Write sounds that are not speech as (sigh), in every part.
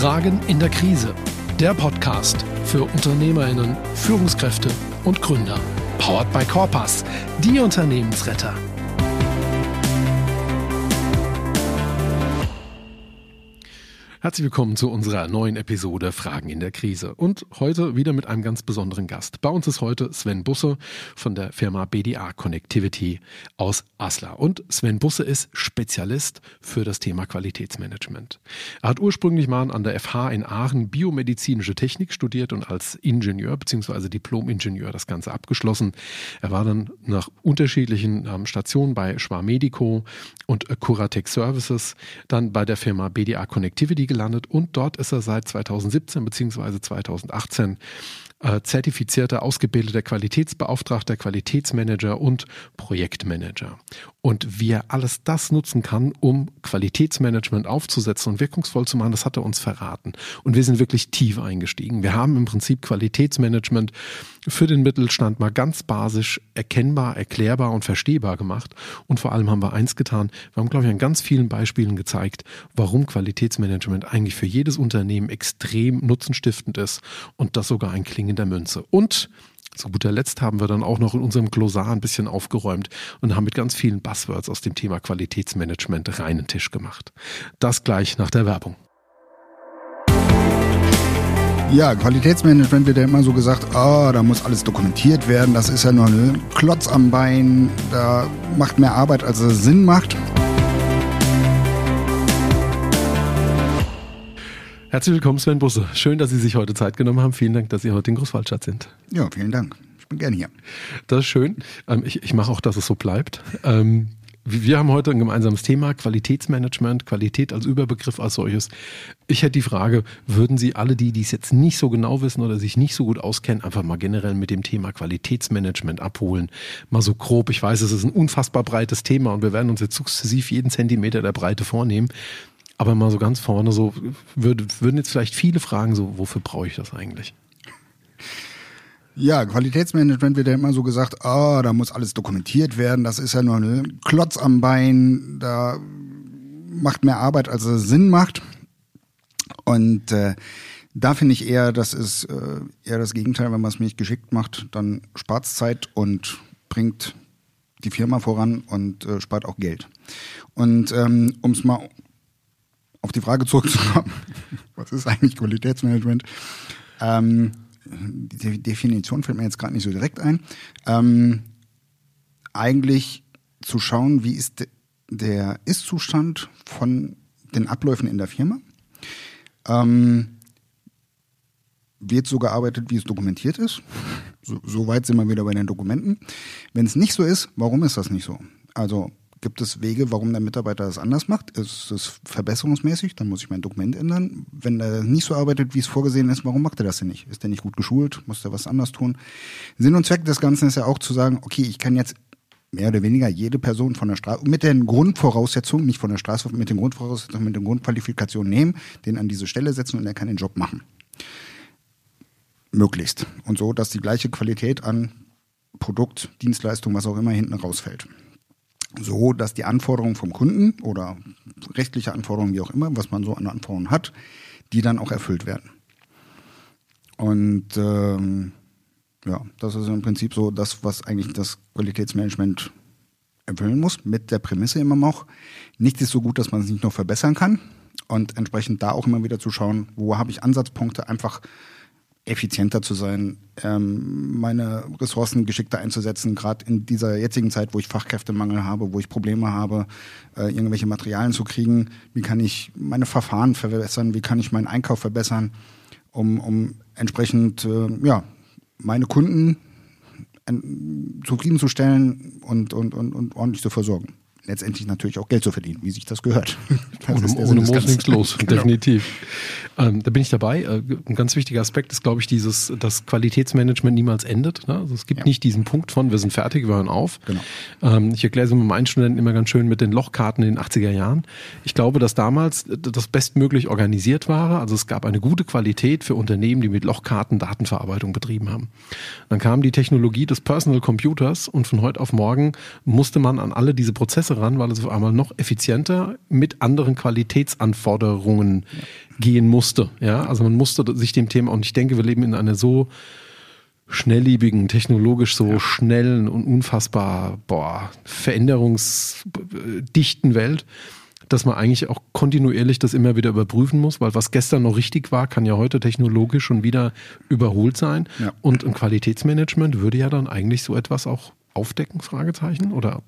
Fragen in der Krise. Der Podcast für Unternehmerinnen, Führungskräfte und Gründer. Powered by Corpus, die Unternehmensretter. Herzlich willkommen zu unserer neuen Episode Fragen in der Krise. Und heute wieder mit einem ganz besonderen Gast. Bei uns ist heute Sven Busse von der Firma BDA Connectivity aus Asla. Und Sven Busse ist Spezialist für das Thema Qualitätsmanagement. Er hat ursprünglich mal an der FH in Aachen biomedizinische Technik studiert und als Ingenieur bzw. Diplom-Ingenieur das Ganze abgeschlossen. Er war dann nach unterschiedlichen ähm, Stationen bei Schwar Medico und Curatec Services, dann bei der Firma BDA Connectivity gelandet und dort ist er seit 2017 bzw. 2018 äh, zertifizierter, ausgebildeter Qualitätsbeauftragter, Qualitätsmanager und Projektmanager. Und wie er alles das nutzen kann, um Qualitätsmanagement aufzusetzen und wirkungsvoll zu machen, das hat er uns verraten. Und wir sind wirklich tief eingestiegen. Wir haben im Prinzip Qualitätsmanagement für den Mittelstand mal ganz basisch erkennbar, erklärbar und verstehbar gemacht. Und vor allem haben wir eins getan. Wir haben, glaube ich, an ganz vielen Beispielen gezeigt, warum Qualitätsmanagement eigentlich für jedes Unternehmen extrem nutzenstiftend ist und das sogar ein Klingen der Münze. Und zu guter Letzt haben wir dann auch noch in unserem Glossar ein bisschen aufgeräumt und haben mit ganz vielen Buzzwords aus dem Thema Qualitätsmanagement reinen Tisch gemacht. Das gleich nach der Werbung. Ja, Qualitätsmanagement wird ja immer so gesagt, oh, da muss alles dokumentiert werden, das ist ja nur ein Klotz am Bein, da macht mehr Arbeit, als es Sinn macht. Herzlich willkommen, Sven Busse. Schön, dass Sie sich heute Zeit genommen haben. Vielen Dank, dass Sie heute in Großwaldstadt sind. Ja, vielen Dank. Ich bin gerne hier. Das ist schön. Ähm, ich, ich mache auch, dass es so bleibt. Wir haben heute ein gemeinsames Thema, Qualitätsmanagement, Qualität als Überbegriff als solches. Ich hätte die Frage, würden Sie alle die, die es jetzt nicht so genau wissen oder sich nicht so gut auskennen, einfach mal generell mit dem Thema Qualitätsmanagement abholen? Mal so grob. Ich weiß, es ist ein unfassbar breites Thema und wir werden uns jetzt sukzessiv jeden Zentimeter der Breite vornehmen. Aber mal so ganz vorne, so würde, würden jetzt vielleicht viele fragen, so, wofür brauche ich das eigentlich? Ja, Qualitätsmanagement wird ja immer so gesagt, oh, da muss alles dokumentiert werden, das ist ja nur ein Klotz am Bein, da macht mehr Arbeit, als es Sinn macht. Und äh, da finde ich eher, das ist äh, eher das Gegenteil, wenn man es nicht geschickt macht, dann spart es Zeit und bringt die Firma voran und äh, spart auch Geld. Und ähm, um es mal auf die Frage zurückzukommen, (laughs) was ist eigentlich Qualitätsmanagement? Ähm, die Definition fällt mir jetzt gerade nicht so direkt ein. Ähm, eigentlich zu schauen, wie ist der Ist-Zustand von den Abläufen in der Firma. Ähm, wird so gearbeitet, wie es dokumentiert ist. So, so weit sind wir wieder bei den Dokumenten. Wenn es nicht so ist, warum ist das nicht so? Also Gibt es Wege, warum der Mitarbeiter das anders macht? Ist es verbesserungsmäßig? Dann muss ich mein Dokument ändern. Wenn er nicht so arbeitet, wie es vorgesehen ist, warum macht er das denn nicht? Ist er nicht gut geschult? Muss er was anders tun? Sinn und Zweck des Ganzen ist ja auch zu sagen, okay, ich kann jetzt mehr oder weniger jede Person von der Straße, mit den Grundvoraussetzungen, nicht von der Straße, mit den Grundvoraussetzungen, mit den Grundqualifikationen nehmen, den an diese Stelle setzen und er kann den Job machen. Möglichst. Und so, dass die gleiche Qualität an Produkt, Dienstleistung, was auch immer hinten rausfällt so, dass die Anforderungen vom Kunden oder rechtliche Anforderungen, wie auch immer, was man so an Anforderungen hat, die dann auch erfüllt werden. Und ähm, ja, das ist im Prinzip so das, was eigentlich das Qualitätsmanagement erfüllen muss, mit der Prämisse immer noch, nichts ist so gut, dass man es nicht noch verbessern kann. Und entsprechend da auch immer wieder zu schauen, wo habe ich Ansatzpunkte, einfach effizienter zu sein, ähm, meine Ressourcen geschickter einzusetzen, gerade in dieser jetzigen Zeit, wo ich Fachkräftemangel habe, wo ich Probleme habe, äh, irgendwelche Materialien zu kriegen. Wie kann ich meine Verfahren verbessern? Wie kann ich meinen Einkauf verbessern, um, um entsprechend äh, ja, meine Kunden zufriedenzustellen und, und, und, und ordentlich zu versorgen letztendlich natürlich auch Geld zu verdienen, wie sich das gehört. (laughs) Ohne ohne Moos nichts los, (laughs) genau. definitiv. Ähm, da bin ich dabei. Äh, ein ganz wichtiger Aspekt ist, glaube ich, dieses, dass Qualitätsmanagement niemals endet. Ne? Also es gibt ja. nicht diesen Punkt von, wir sind fertig, wir hören auf. Genau. Ähm, ich erkläre es mit meinen Studenten immer ganz schön mit den Lochkarten in den 80er Jahren. Ich glaube, dass damals das bestmöglich organisiert war. Also es gab eine gute Qualität für Unternehmen, die mit Lochkarten Datenverarbeitung betrieben haben. Dann kam die Technologie des Personal Computers und von heute auf morgen musste man an alle diese Prozesse ran, weil es auf einmal noch effizienter mit anderen Qualitätsanforderungen ja. gehen musste. Ja, also man musste sich dem Thema, und ich denke, wir leben in einer so schnelllebigen, technologisch so ja. schnellen und unfassbar boah, veränderungsdichten Welt, dass man eigentlich auch kontinuierlich das immer wieder überprüfen muss, weil was gestern noch richtig war, kann ja heute technologisch schon wieder überholt sein. Ja. Und ein Qualitätsmanagement würde ja dann eigentlich so etwas auch aufdecken, Fragezeichen, oder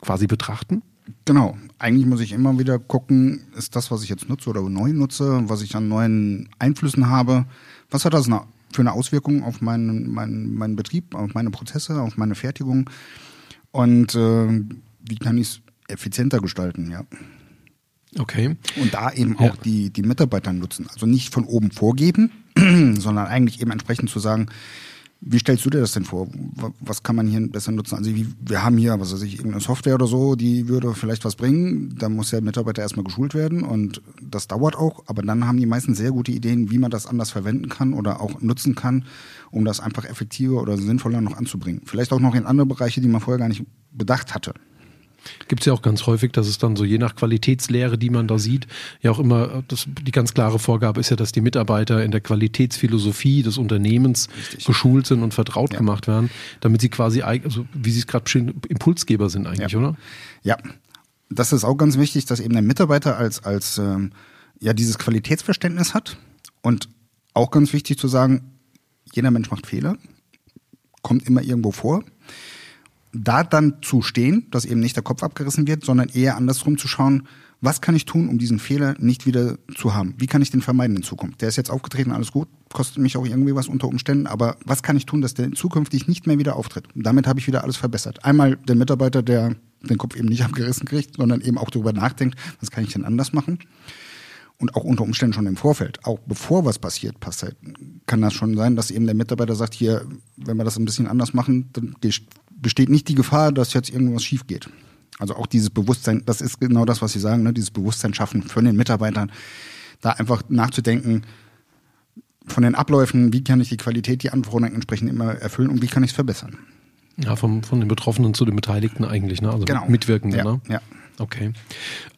quasi betrachten? Genau. Eigentlich muss ich immer wieder gucken, ist das, was ich jetzt nutze oder neu nutze, was ich an neuen Einflüssen habe, was hat das für eine Auswirkung auf meinen, meinen, meinen Betrieb, auf meine Prozesse, auf meine Fertigung und äh, wie kann ich es effizienter gestalten, ja. Okay. Und da eben auch ja. die, die Mitarbeiter nutzen. Also nicht von oben vorgeben, (clears throat) sondern eigentlich eben entsprechend zu sagen, wie stellst du dir das denn vor? Was kann man hier besser nutzen? Also wir haben hier, was weiß ich, irgendeine Software oder so, die würde vielleicht was bringen. Da muss der Mitarbeiter erstmal geschult werden und das dauert auch. Aber dann haben die meisten sehr gute Ideen, wie man das anders verwenden kann oder auch nutzen kann, um das einfach effektiver oder sinnvoller noch anzubringen. Vielleicht auch noch in andere Bereiche, die man vorher gar nicht bedacht hatte. Gibt es ja auch ganz häufig, dass es dann so je nach Qualitätslehre, die man da sieht, ja auch immer, das, die ganz klare Vorgabe ist ja, dass die Mitarbeiter in der Qualitätsphilosophie des Unternehmens Richtig. geschult sind und vertraut ja. gemacht werden, damit sie quasi, also wie Sie es gerade beschrieben, Impulsgeber sind eigentlich, ja. oder? Ja, das ist auch ganz wichtig, dass eben der Mitarbeiter als, als ähm, ja dieses Qualitätsverständnis hat und auch ganz wichtig zu sagen, jeder Mensch macht Fehler, kommt immer irgendwo vor da dann zu stehen, dass eben nicht der Kopf abgerissen wird, sondern eher andersrum zu schauen, was kann ich tun, um diesen Fehler nicht wieder zu haben? Wie kann ich den vermeiden in Zukunft? Der ist jetzt aufgetreten, alles gut, kostet mich auch irgendwie was unter Umständen, aber was kann ich tun, dass der zukünftig nicht mehr wieder auftritt? Und damit habe ich wieder alles verbessert. Einmal der Mitarbeiter, der den Kopf eben nicht (laughs) abgerissen kriegt, sondern eben auch darüber nachdenkt, was kann ich denn anders machen? Und auch unter Umständen schon im Vorfeld, auch bevor was passiert, passiert, kann das schon sein, dass eben der Mitarbeiter sagt, hier, wenn wir das ein bisschen anders machen, dann besteht nicht die Gefahr, dass jetzt irgendwas schief geht. Also auch dieses Bewusstsein, das ist genau das, was Sie sagen, ne? dieses Bewusstsein schaffen für den Mitarbeitern, da einfach nachzudenken von den Abläufen, wie kann ich die Qualität, die Anforderungen entsprechend immer erfüllen und wie kann ich es verbessern. Ja, vom, von den Betroffenen zu den Beteiligten eigentlich, ne? Also genau. Mitwirkenden, ja, ne? Ja. Okay.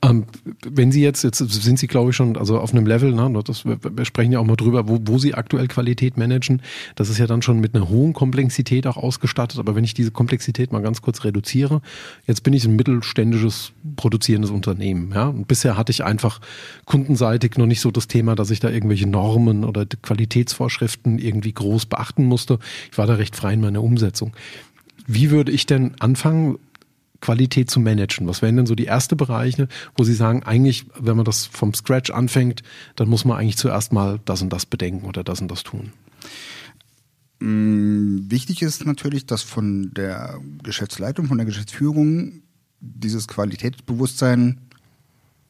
Ähm, wenn Sie jetzt, jetzt sind Sie, glaube ich, schon also auf einem Level, ne, das, wir, sprechen ja auch mal drüber, wo, wo Sie aktuell Qualität managen. Das ist ja dann schon mit einer hohen Komplexität auch ausgestattet. Aber wenn ich diese Komplexität mal ganz kurz reduziere, jetzt bin ich ein mittelständisches produzierendes Unternehmen. Ja? Und bisher hatte ich einfach kundenseitig noch nicht so das Thema, dass ich da irgendwelche Normen oder Qualitätsvorschriften irgendwie groß beachten musste. Ich war da recht frei in meiner Umsetzung. Wie würde ich denn anfangen, Qualität zu managen? Was wären denn so die ersten Bereiche, wo Sie sagen, eigentlich, wenn man das vom Scratch anfängt, dann muss man eigentlich zuerst mal das und das bedenken oder das und das tun? Mm, wichtig ist natürlich, dass von der Geschäftsleitung, von der Geschäftsführung dieses Qualitätsbewusstsein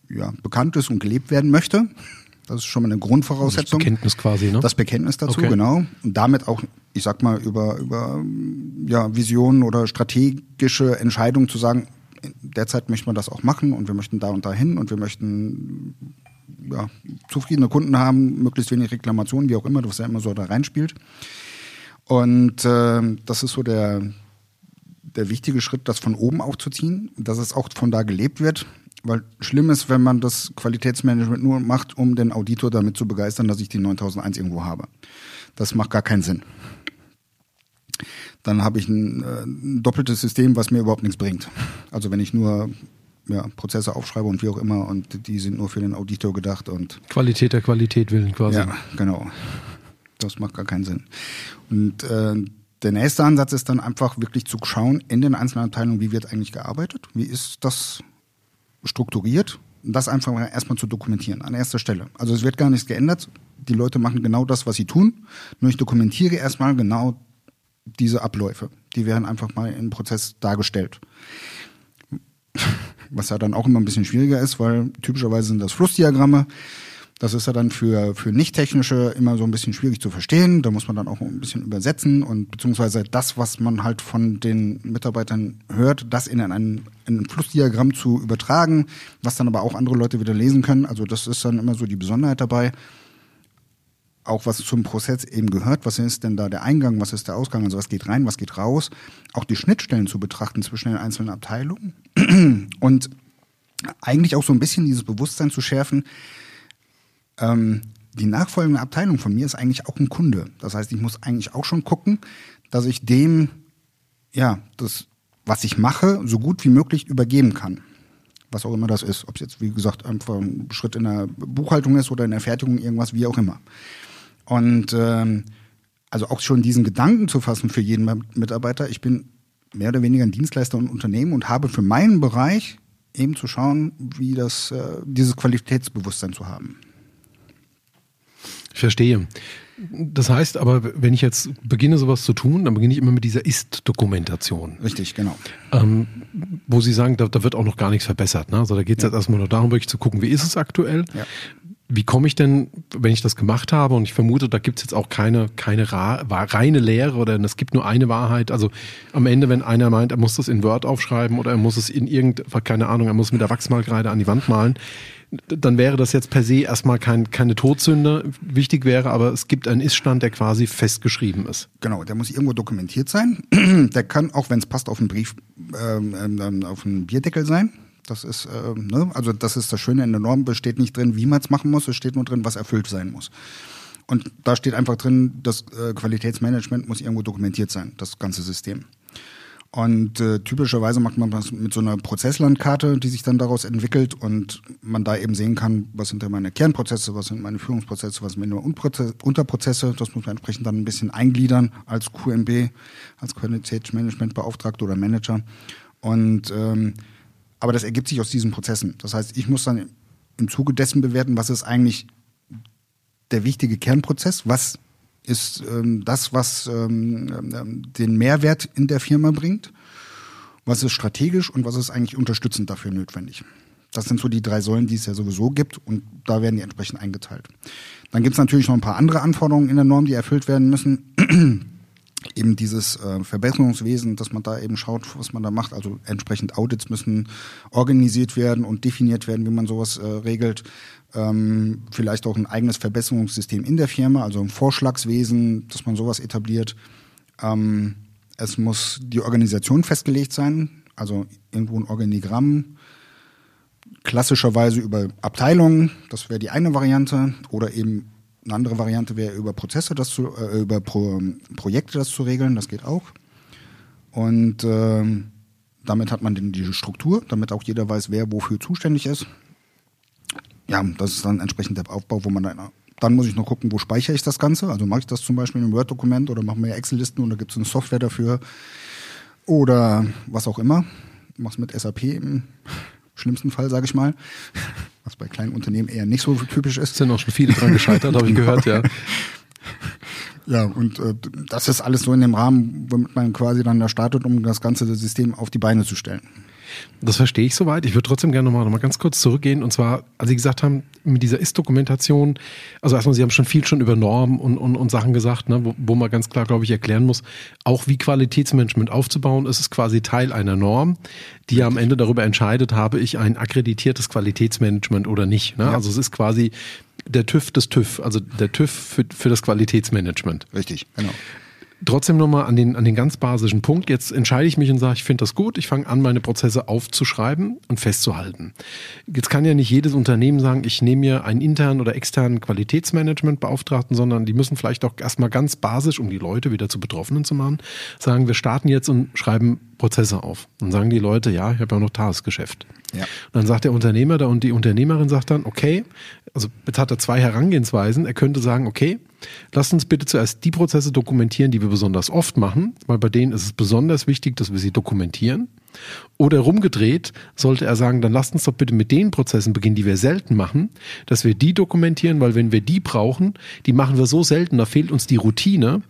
ja, bekannt ist und gelebt werden möchte. Das ist schon mal eine Grundvoraussetzung. Das Bekenntnis quasi, ne? Das Bekenntnis dazu, okay. genau. Und damit auch, ich sag mal, über, über ja, Visionen oder strategische Entscheidungen zu sagen, derzeit möchten wir das auch machen und wir möchten da und dahin und wir möchten ja, zufriedene Kunden haben, möglichst wenig Reklamationen, wie auch immer, was ja immer so da reinspielt. Und äh, das ist so der, der wichtige Schritt, das von oben aufzuziehen, dass es auch von da gelebt wird. Weil schlimm ist, wenn man das Qualitätsmanagement nur macht, um den Auditor damit zu begeistern, dass ich die 9001 irgendwo habe. Das macht gar keinen Sinn. Dann habe ich ein, äh, ein doppeltes System, was mir überhaupt nichts bringt. Also wenn ich nur ja, Prozesse aufschreibe und wie auch immer und die sind nur für den Auditor gedacht und Qualität der Qualität willen quasi. Ja, genau. Das macht gar keinen Sinn. Und äh, der nächste Ansatz ist dann einfach wirklich zu schauen in den einzelnen Abteilungen, wie wird eigentlich gearbeitet, wie ist das strukturiert, das einfach erstmal zu dokumentieren an erster Stelle. Also es wird gar nichts geändert. Die Leute machen genau das, was sie tun. Nur ich dokumentiere erstmal genau diese Abläufe. Die werden einfach mal im Prozess dargestellt. Was ja dann auch immer ein bisschen schwieriger ist, weil typischerweise sind das Flussdiagramme. Das ist ja dann für, für Nicht-Technische immer so ein bisschen schwierig zu verstehen. Da muss man dann auch ein bisschen übersetzen und beziehungsweise das, was man halt von den Mitarbeitern hört, das in ein, in ein Flussdiagramm zu übertragen, was dann aber auch andere Leute wieder lesen können. Also das ist dann immer so die Besonderheit dabei. Auch was zum Prozess eben gehört, was ist denn da der Eingang, was ist der Ausgang, also was geht rein, was geht raus. Auch die Schnittstellen zu betrachten zwischen den einzelnen Abteilungen (clears throat) und eigentlich auch so ein bisschen dieses Bewusstsein zu schärfen, ähm, die nachfolgende Abteilung von mir ist eigentlich auch ein Kunde. Das heißt, ich muss eigentlich auch schon gucken, dass ich dem, ja, das, was ich mache, so gut wie möglich übergeben kann. Was auch immer das ist. Ob es jetzt, wie gesagt, einfach ein Schritt in der Buchhaltung ist oder in der Fertigung, irgendwas, wie auch immer. Und ähm, also auch schon diesen Gedanken zu fassen für jeden Mitarbeiter, ich bin mehr oder weniger ein Dienstleister und Unternehmen und habe für meinen Bereich eben zu schauen, wie das, äh, dieses Qualitätsbewusstsein zu haben. Ich verstehe. Das heißt aber, wenn ich jetzt beginne, sowas zu tun, dann beginne ich immer mit dieser Ist-Dokumentation. Richtig, genau. Ähm, wo Sie sagen, da, da, wird auch noch gar nichts verbessert. Ne? Also da geht es ja. jetzt erstmal nur darum, wirklich zu gucken, wie ist es aktuell? Ja. Wie komme ich denn, wenn ich das gemacht habe, und ich vermute, da gibt es jetzt auch keine, keine reine Lehre oder es gibt nur eine Wahrheit. Also am Ende, wenn einer meint, er muss das in Word aufschreiben oder er muss es in irgend, keine Ahnung, er muss mit der Wachsmalkreide an die Wand malen, dann wäre das jetzt per se erstmal kein, keine Todsünde. Wichtig wäre aber, es gibt einen Iststand, der quasi festgeschrieben ist. Genau, der muss irgendwo dokumentiert sein. (clears throat) der kann, auch wenn es passt, auf einen Brief, ähm, ähm, auf einen Bierdeckel sein. Das ist, äh, ne? also das ist das Schöne in der Norm, besteht nicht drin, wie man es machen muss, es steht nur drin, was erfüllt sein muss. Und da steht einfach drin, das äh, Qualitätsmanagement muss irgendwo dokumentiert sein, das ganze System. Und äh, typischerweise macht man das mit so einer Prozesslandkarte, die sich dann daraus entwickelt und man da eben sehen kann, was sind denn meine Kernprozesse, was sind meine Führungsprozesse, was sind meine Unterprozesse. Das muss man entsprechend dann ein bisschen eingliedern als QMB, als Qualitätsmanagementbeauftragter oder Manager. Und ähm, aber das ergibt sich aus diesen Prozessen. Das heißt, ich muss dann im Zuge dessen bewerten, was ist eigentlich der wichtige Kernprozess, was ist ähm, das, was ähm, ähm, den Mehrwert in der Firma bringt, was ist strategisch und was ist eigentlich unterstützend dafür notwendig. Das sind so die drei Säulen, die es ja sowieso gibt und da werden die entsprechend eingeteilt. Dann gibt es natürlich noch ein paar andere Anforderungen in der Norm, die erfüllt werden müssen. Eben dieses äh, Verbesserungswesen, dass man da eben schaut, was man da macht. Also entsprechend Audits müssen organisiert werden und definiert werden, wie man sowas äh, regelt ähm, vielleicht auch ein eigenes Verbesserungssystem in der Firma, also ein Vorschlagswesen, dass man sowas etabliert. Ähm, es muss die Organisation festgelegt sein, also irgendwo ein Organigramm, klassischerweise über Abteilungen, das wäre die eine Variante, oder eben eine andere Variante wäre über Prozesse, das zu, äh, über Pro, Projekte das zu regeln, das geht auch. Und äh, damit hat man die Struktur, damit auch jeder weiß, wer wofür zuständig ist ja, das ist dann entsprechend der Aufbau, wo man dann, dann muss ich noch gucken, wo speichere ich das Ganze. Also mache ich das zum Beispiel in einem Word-Dokument oder mache mir Excel-Listen oder gibt es eine Software dafür oder was auch immer. Mach's mit SAP im schlimmsten Fall, sage ich mal. Was bei kleinen Unternehmen eher nicht so typisch ist. Sind auch schon viele dran gescheitert, habe ich gehört, ja. (laughs) Ja, und äh, das ist alles so in dem Rahmen, womit man quasi dann da startet, um das ganze System auf die Beine zu stellen. Das verstehe ich soweit. Ich würde trotzdem gerne nochmal noch mal ganz kurz zurückgehen. Und zwar, als Sie gesagt haben, mit dieser Ist-Dokumentation, also erstmal, Sie haben schon viel schon über Normen und, und, und Sachen gesagt, ne, wo, wo man ganz klar, glaube ich, erklären muss, auch wie Qualitätsmanagement aufzubauen. ist Es quasi Teil einer Norm, die ja am Ende darüber entscheidet, habe ich ein akkreditiertes Qualitätsmanagement oder nicht. Ne? Ja. Also es ist quasi der TÜV des TÜV, also der TÜV für, für das Qualitätsmanagement. Richtig, genau trotzdem nochmal an den, an den ganz basischen Punkt. Jetzt entscheide ich mich und sage, ich finde das gut. Ich fange an, meine Prozesse aufzuschreiben und festzuhalten. Jetzt kann ja nicht jedes Unternehmen sagen, ich nehme mir einen internen oder externen Qualitätsmanagementbeauftragten, sondern die müssen vielleicht auch erstmal ganz basisch, um die Leute wieder zu Betroffenen zu machen, sagen, wir starten jetzt und schreiben Prozesse auf. Dann sagen die Leute, ja, ich habe ja noch Tagesgeschäft. Ja. Und dann sagt der Unternehmer da und die Unternehmerin sagt dann, okay, also jetzt hat er zwei Herangehensweisen. Er könnte sagen, okay, lasst uns bitte zuerst die Prozesse dokumentieren, die wir besonders oft machen, weil bei denen ist es besonders wichtig, dass wir sie dokumentieren. Oder rumgedreht sollte er sagen, dann lasst uns doch bitte mit den Prozessen beginnen, die wir selten machen, dass wir die dokumentieren, weil wenn wir die brauchen, die machen wir so selten, da fehlt uns die Routine.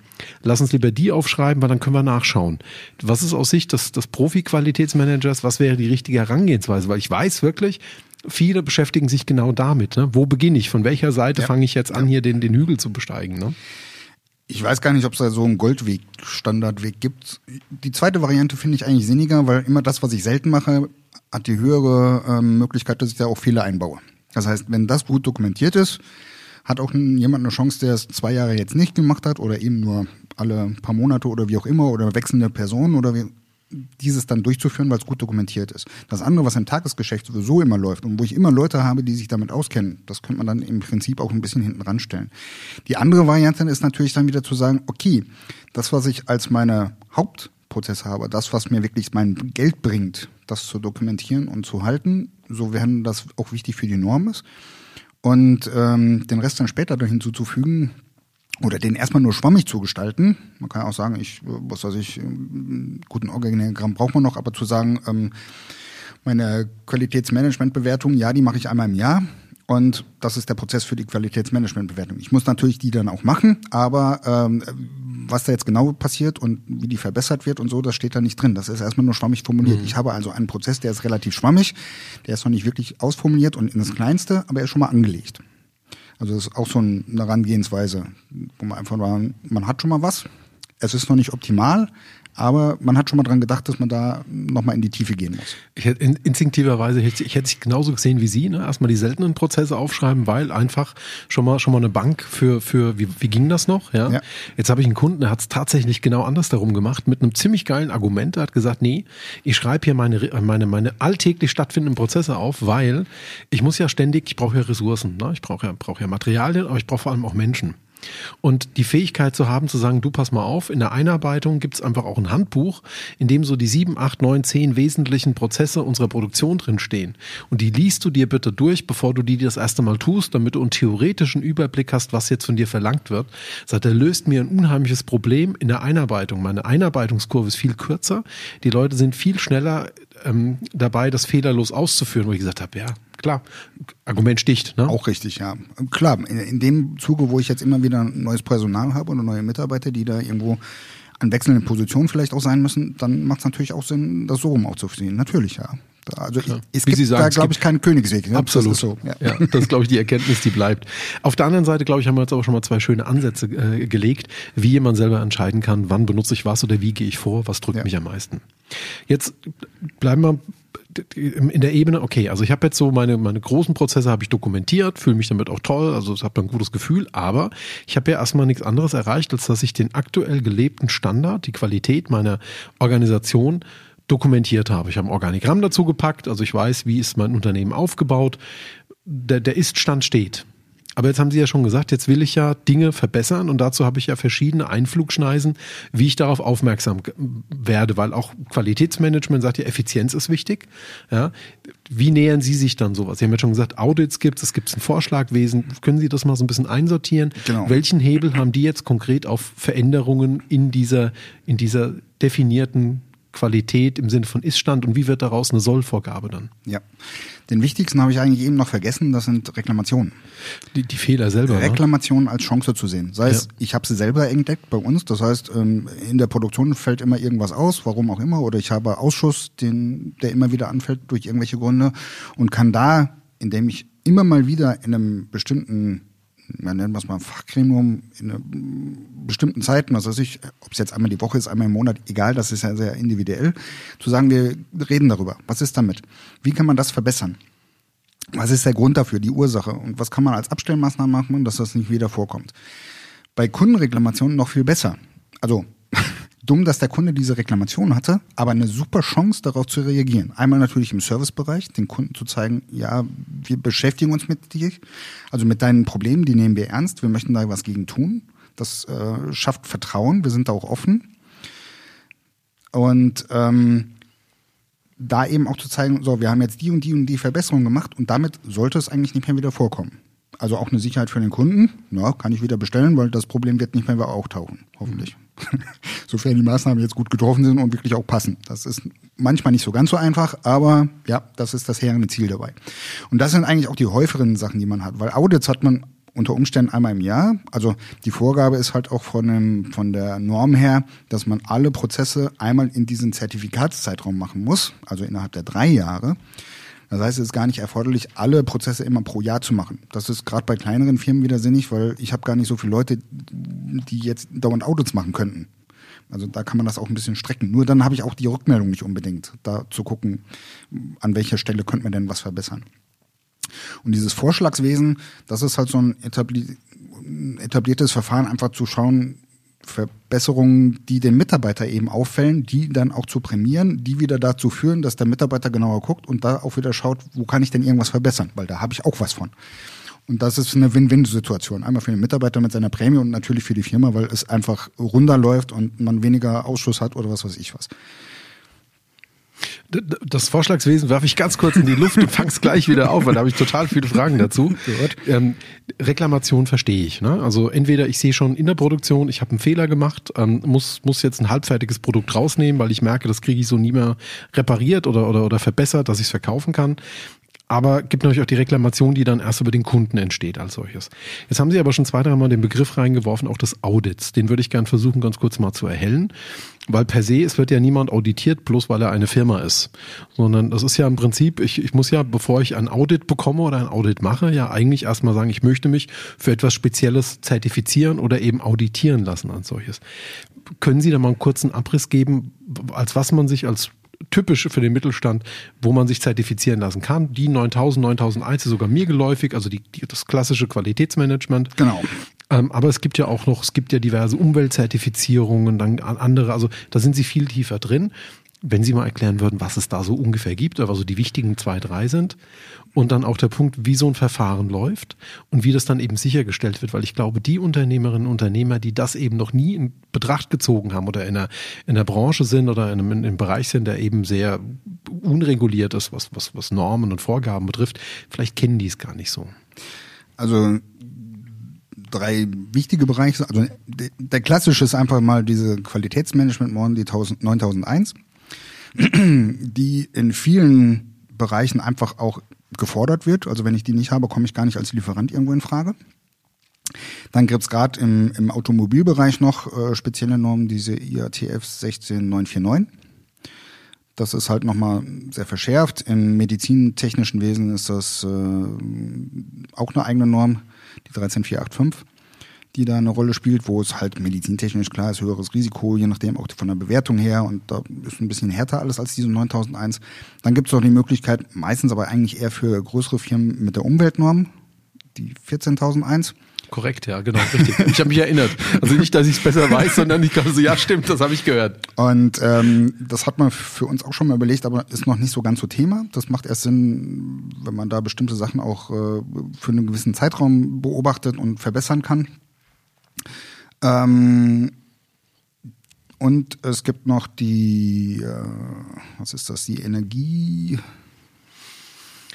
Lass uns lieber die aufschreiben, weil dann können wir nachschauen. Was ist aus Sicht des, des Profi-Qualitätsmanagers, was wäre die richtige Herangehensweise? Weil ich weiß wirklich, viele beschäftigen sich genau damit. Ne? Wo beginne ich? Von welcher Seite ja. fange ich jetzt an, hier den, den Hügel zu besteigen? Ne? Ich weiß gar nicht, ob es da so einen Goldweg, Standardweg gibt. Die zweite Variante finde ich eigentlich sinniger, weil immer das, was ich selten mache, hat die höhere ähm, Möglichkeit, dass ich da auch Fehler einbaue. Das heißt, wenn das gut dokumentiert ist, hat auch jemand eine Chance, der es zwei Jahre jetzt nicht gemacht hat oder eben nur alle paar Monate oder wie auch immer oder wechselnde Personen oder wie, dieses dann durchzuführen, weil es gut dokumentiert ist. Das andere, was im Tagesgeschäft sowieso immer läuft und wo ich immer Leute habe, die sich damit auskennen, das könnte man dann im Prinzip auch ein bisschen hinten ranstellen. Die andere Variante ist natürlich dann wieder zu sagen, okay, das, was ich als meine Hauptprozesse habe, das, was mir wirklich mein Geld bringt, das zu dokumentieren und zu halten, so werden das auch wichtig für die Norm ist. Und ähm, den Rest dann später hinzuzufügen, oder den erstmal nur schwammig zu gestalten. Man kann auch sagen, ich, was weiß ich, einen guten Organigramm braucht man noch, aber zu sagen, ähm, meine Qualitätsmanagementbewertung, ja, die mache ich einmal im Jahr. Und das ist der Prozess für die Qualitätsmanagementbewertung. Ich muss natürlich die dann auch machen, aber ähm, was da jetzt genau passiert und wie die verbessert wird und so, das steht da nicht drin. Das ist erstmal nur schwammig formuliert. Mhm. Ich habe also einen Prozess, der ist relativ schwammig, der ist noch nicht wirklich ausformuliert und ins Kleinste, aber er ist schon mal angelegt. Also das ist auch so eine Herangehensweise, wo man einfach mal, man hat schon mal was. Es ist noch nicht optimal, aber man hat schon mal dran gedacht, dass man da nochmal in die Tiefe gehen muss. Ich hätte in, instinktiverweise, ich hätte, ich hätte es genauso gesehen wie Sie, ne? erstmal die seltenen Prozesse aufschreiben, weil einfach schon mal schon mal eine Bank für, für wie, wie ging das noch? Ja. ja. Jetzt habe ich einen Kunden, der hat es tatsächlich genau anders darum gemacht, mit einem ziemlich geilen Argument. Er hat gesagt, nee, ich schreibe hier meine, meine, meine alltäglich stattfindenden Prozesse auf, weil ich muss ja ständig, ich brauche ja Ressourcen, ne? ich brauche ja, brauche ja Materialien, aber ich brauche vor allem auch Menschen. Und die Fähigkeit zu haben, zu sagen, du pass mal auf, in der Einarbeitung gibt es einfach auch ein Handbuch, in dem so die sieben, acht, neun, zehn wesentlichen Prozesse unserer Produktion drinstehen. Und die liest du dir bitte durch, bevor du die das erste Mal tust, damit du einen theoretischen Überblick hast, was jetzt von dir verlangt wird. Sagt er, löst mir ein unheimliches Problem in der Einarbeitung. Meine Einarbeitungskurve ist viel kürzer. Die Leute sind viel schneller ähm, dabei, das fehlerlos auszuführen, wo ich gesagt habe, ja, klar, Argument sticht. Ne? Auch richtig, ja. Klar, in, in dem Zuge, wo ich jetzt immer wieder neues Personal habe oder neue Mitarbeiter, die da irgendwo an wechselnden Positionen vielleicht auch sein müssen, dann macht es natürlich auch Sinn, das so rum aufzuziehen. Natürlich, ja. Also ich, es Wie gibt sagen, da, glaube ich, keinen Königsweg. Ne? Absolut. Das ist, so, ja. ja. das ist, glaube ich, die Erkenntnis, die bleibt. Auf der anderen Seite, glaube ich, haben wir jetzt auch schon mal zwei schöne Ansätze äh, gelegt, wie jemand selber entscheiden kann, wann benutze ich was oder wie gehe ich vor, was drückt ja. mich am meisten. Jetzt bleiben wir in der Ebene, okay, also ich habe jetzt so meine, meine großen Prozesse habe ich dokumentiert, fühle mich damit auch toll, also ich habe ein gutes Gefühl, aber ich habe ja erstmal nichts anderes erreicht, als dass ich den aktuell gelebten Standard, die Qualität meiner Organisation dokumentiert habe. Ich habe ein Organigramm dazu gepackt, also ich weiß, wie ist mein Unternehmen aufgebaut. Der, der Ist-Stand steht. Aber jetzt haben Sie ja schon gesagt, jetzt will ich ja Dinge verbessern und dazu habe ich ja verschiedene Einflugschneisen, wie ich darauf aufmerksam werde, weil auch Qualitätsmanagement sagt ja, Effizienz ist wichtig. Ja. Wie nähern Sie sich dann sowas? Sie haben ja schon gesagt, Audits gibt es, es gibt ein Vorschlagwesen. Können Sie das mal so ein bisschen einsortieren? Genau. Welchen Hebel haben die jetzt konkret auf Veränderungen in dieser, in dieser definierten Qualität im Sinne von Iststand und wie wird daraus eine Sollvorgabe dann? Ja, den wichtigsten habe ich eigentlich eben noch vergessen, das sind Reklamationen. Die, die Fehler selber. Ne? Reklamationen als Chance zu sehen. Sei ja. es, ich habe sie selber entdeckt bei uns, das heißt, ähm, in der Produktion fällt immer irgendwas aus, warum auch immer, oder ich habe Ausschuss, den, der immer wieder anfällt durch irgendwelche Gründe und kann da, indem ich immer mal wieder in einem bestimmten man nennt es mal Fachgremium in bestimmten Zeiten, was weiß ich, ob es jetzt einmal die Woche ist, einmal im Monat, egal, das ist ja sehr individuell, zu sagen, wir reden darüber. Was ist damit? Wie kann man das verbessern? Was ist der Grund dafür, die Ursache? Und was kann man als Abstellmaßnahme machen, dass das nicht wieder vorkommt? Bei Kundenreklamationen noch viel besser. Also (laughs) dumm, dass der Kunde diese Reklamation hatte, aber eine super Chance, darauf zu reagieren. Einmal natürlich im Servicebereich, den Kunden zu zeigen, ja, wir beschäftigen uns mit dir, also mit deinen Problemen, die nehmen wir ernst, wir möchten da was gegen tun. Das äh, schafft Vertrauen, wir sind da auch offen. Und ähm, da eben auch zu zeigen, so, wir haben jetzt die und die und die Verbesserung gemacht und damit sollte es eigentlich nicht mehr wieder vorkommen. Also auch eine Sicherheit für den Kunden. Ja, kann ich wieder bestellen, weil das Problem wird nicht mehr auftauchen, hoffentlich. (laughs) Sofern die Maßnahmen jetzt gut getroffen sind und wirklich auch passen. Das ist manchmal nicht so ganz so einfach, aber ja, das ist das herrende Ziel dabei. Und das sind eigentlich auch die häufigeren Sachen, die man hat, weil Audits hat man unter Umständen einmal im Jahr. Also die Vorgabe ist halt auch von, dem, von der Norm her, dass man alle Prozesse einmal in diesen Zertifikatszeitraum machen muss, also innerhalb der drei Jahre. Das heißt, es ist gar nicht erforderlich, alle Prozesse immer pro Jahr zu machen. Das ist gerade bei kleineren Firmen wieder sinnig, weil ich habe gar nicht so viele Leute, die jetzt dauernd Audits machen könnten. Also da kann man das auch ein bisschen strecken. Nur dann habe ich auch die Rückmeldung nicht unbedingt, da zu gucken, an welcher Stelle könnte man denn was verbessern. Und dieses Vorschlagswesen, das ist halt so ein etabliertes Verfahren, einfach zu schauen, Verbesserungen, die den Mitarbeiter eben auffällen, die dann auch zu prämieren, die wieder dazu führen, dass der Mitarbeiter genauer guckt und da auch wieder schaut, wo kann ich denn irgendwas verbessern, weil da habe ich auch was von. Und das ist eine Win-Win-Situation. Einmal für den Mitarbeiter mit seiner Prämie und natürlich für die Firma, weil es einfach runterläuft und man weniger Ausschuss hat oder was weiß ich was. Das Vorschlagswesen werfe ich ganz kurz in die Luft und fang's gleich wieder auf, weil da habe ich total viele Fragen dazu. Ähm, Reklamation verstehe ich. Ne? Also entweder ich sehe schon in der Produktion, ich habe einen Fehler gemacht, ähm, muss, muss jetzt ein halbfertiges Produkt rausnehmen, weil ich merke, das kriege ich so nie mehr repariert oder, oder, oder verbessert, dass ich es verkaufen kann. Aber gibt natürlich auch die Reklamation, die dann erst über den Kunden entsteht als solches. Jetzt haben Sie aber schon zwei, dreimal den Begriff reingeworfen, auch des Audits. Den würde ich gern versuchen, ganz kurz mal zu erhellen. Weil per se, es wird ja niemand auditiert, bloß weil er eine Firma ist. Sondern das ist ja im Prinzip, ich, ich muss ja, bevor ich ein Audit bekomme oder ein Audit mache, ja eigentlich erstmal sagen, ich möchte mich für etwas Spezielles zertifizieren oder eben auditieren lassen als solches. Können Sie da mal einen kurzen Abriss geben, als was man sich als typisch für den Mittelstand, wo man sich zertifizieren lassen kann. Die 9000, 9001 ist sogar mir geläufig, also die, die das klassische Qualitätsmanagement. Genau. Ähm, aber es gibt ja auch noch, es gibt ja diverse Umweltzertifizierungen, dann andere, also da sind sie viel tiefer drin. Wenn Sie mal erklären würden, was es da so ungefähr gibt, aber so die wichtigen zwei, drei sind. Und dann auch der Punkt, wie so ein Verfahren läuft und wie das dann eben sichergestellt wird, weil ich glaube, die Unternehmerinnen und Unternehmer, die das eben noch nie in Betracht gezogen haben oder in der, in der Branche sind oder in einem, in einem Bereich sind, der eben sehr unreguliert ist, was, was, was Normen und Vorgaben betrifft, vielleicht kennen die es gar nicht so. Also drei wichtige Bereiche. Also der klassische ist einfach mal diese Qualitätsmanagement-Norm, die 9001 die in vielen Bereichen einfach auch gefordert wird. Also wenn ich die nicht habe, komme ich gar nicht als Lieferant irgendwo in Frage. Dann gibt's gerade im, im Automobilbereich noch äh, spezielle Normen, diese IATF 16949. Das ist halt nochmal sehr verschärft. Im medizintechnischen Wesen ist das äh, auch eine eigene Norm, die 13485 die da eine Rolle spielt, wo es halt medizintechnisch klar ist, höheres Risiko, je nachdem auch von der Bewertung her und da ist ein bisschen härter alles als diese 9001. Dann gibt es noch die Möglichkeit, meistens aber eigentlich eher für größere Firmen mit der Umweltnorm, die 14001. Korrekt, ja, genau, richtig. Ich habe mich erinnert. Also nicht, dass ich es besser weiß, sondern ich glaube so, ja, stimmt, das habe ich gehört. Und ähm, das hat man für uns auch schon mal überlegt, aber ist noch nicht so ganz so Thema. Das macht erst Sinn, wenn man da bestimmte Sachen auch äh, für einen gewissen Zeitraum beobachtet und verbessern kann. Ähm, und es gibt noch die, äh, was ist das, die Energie.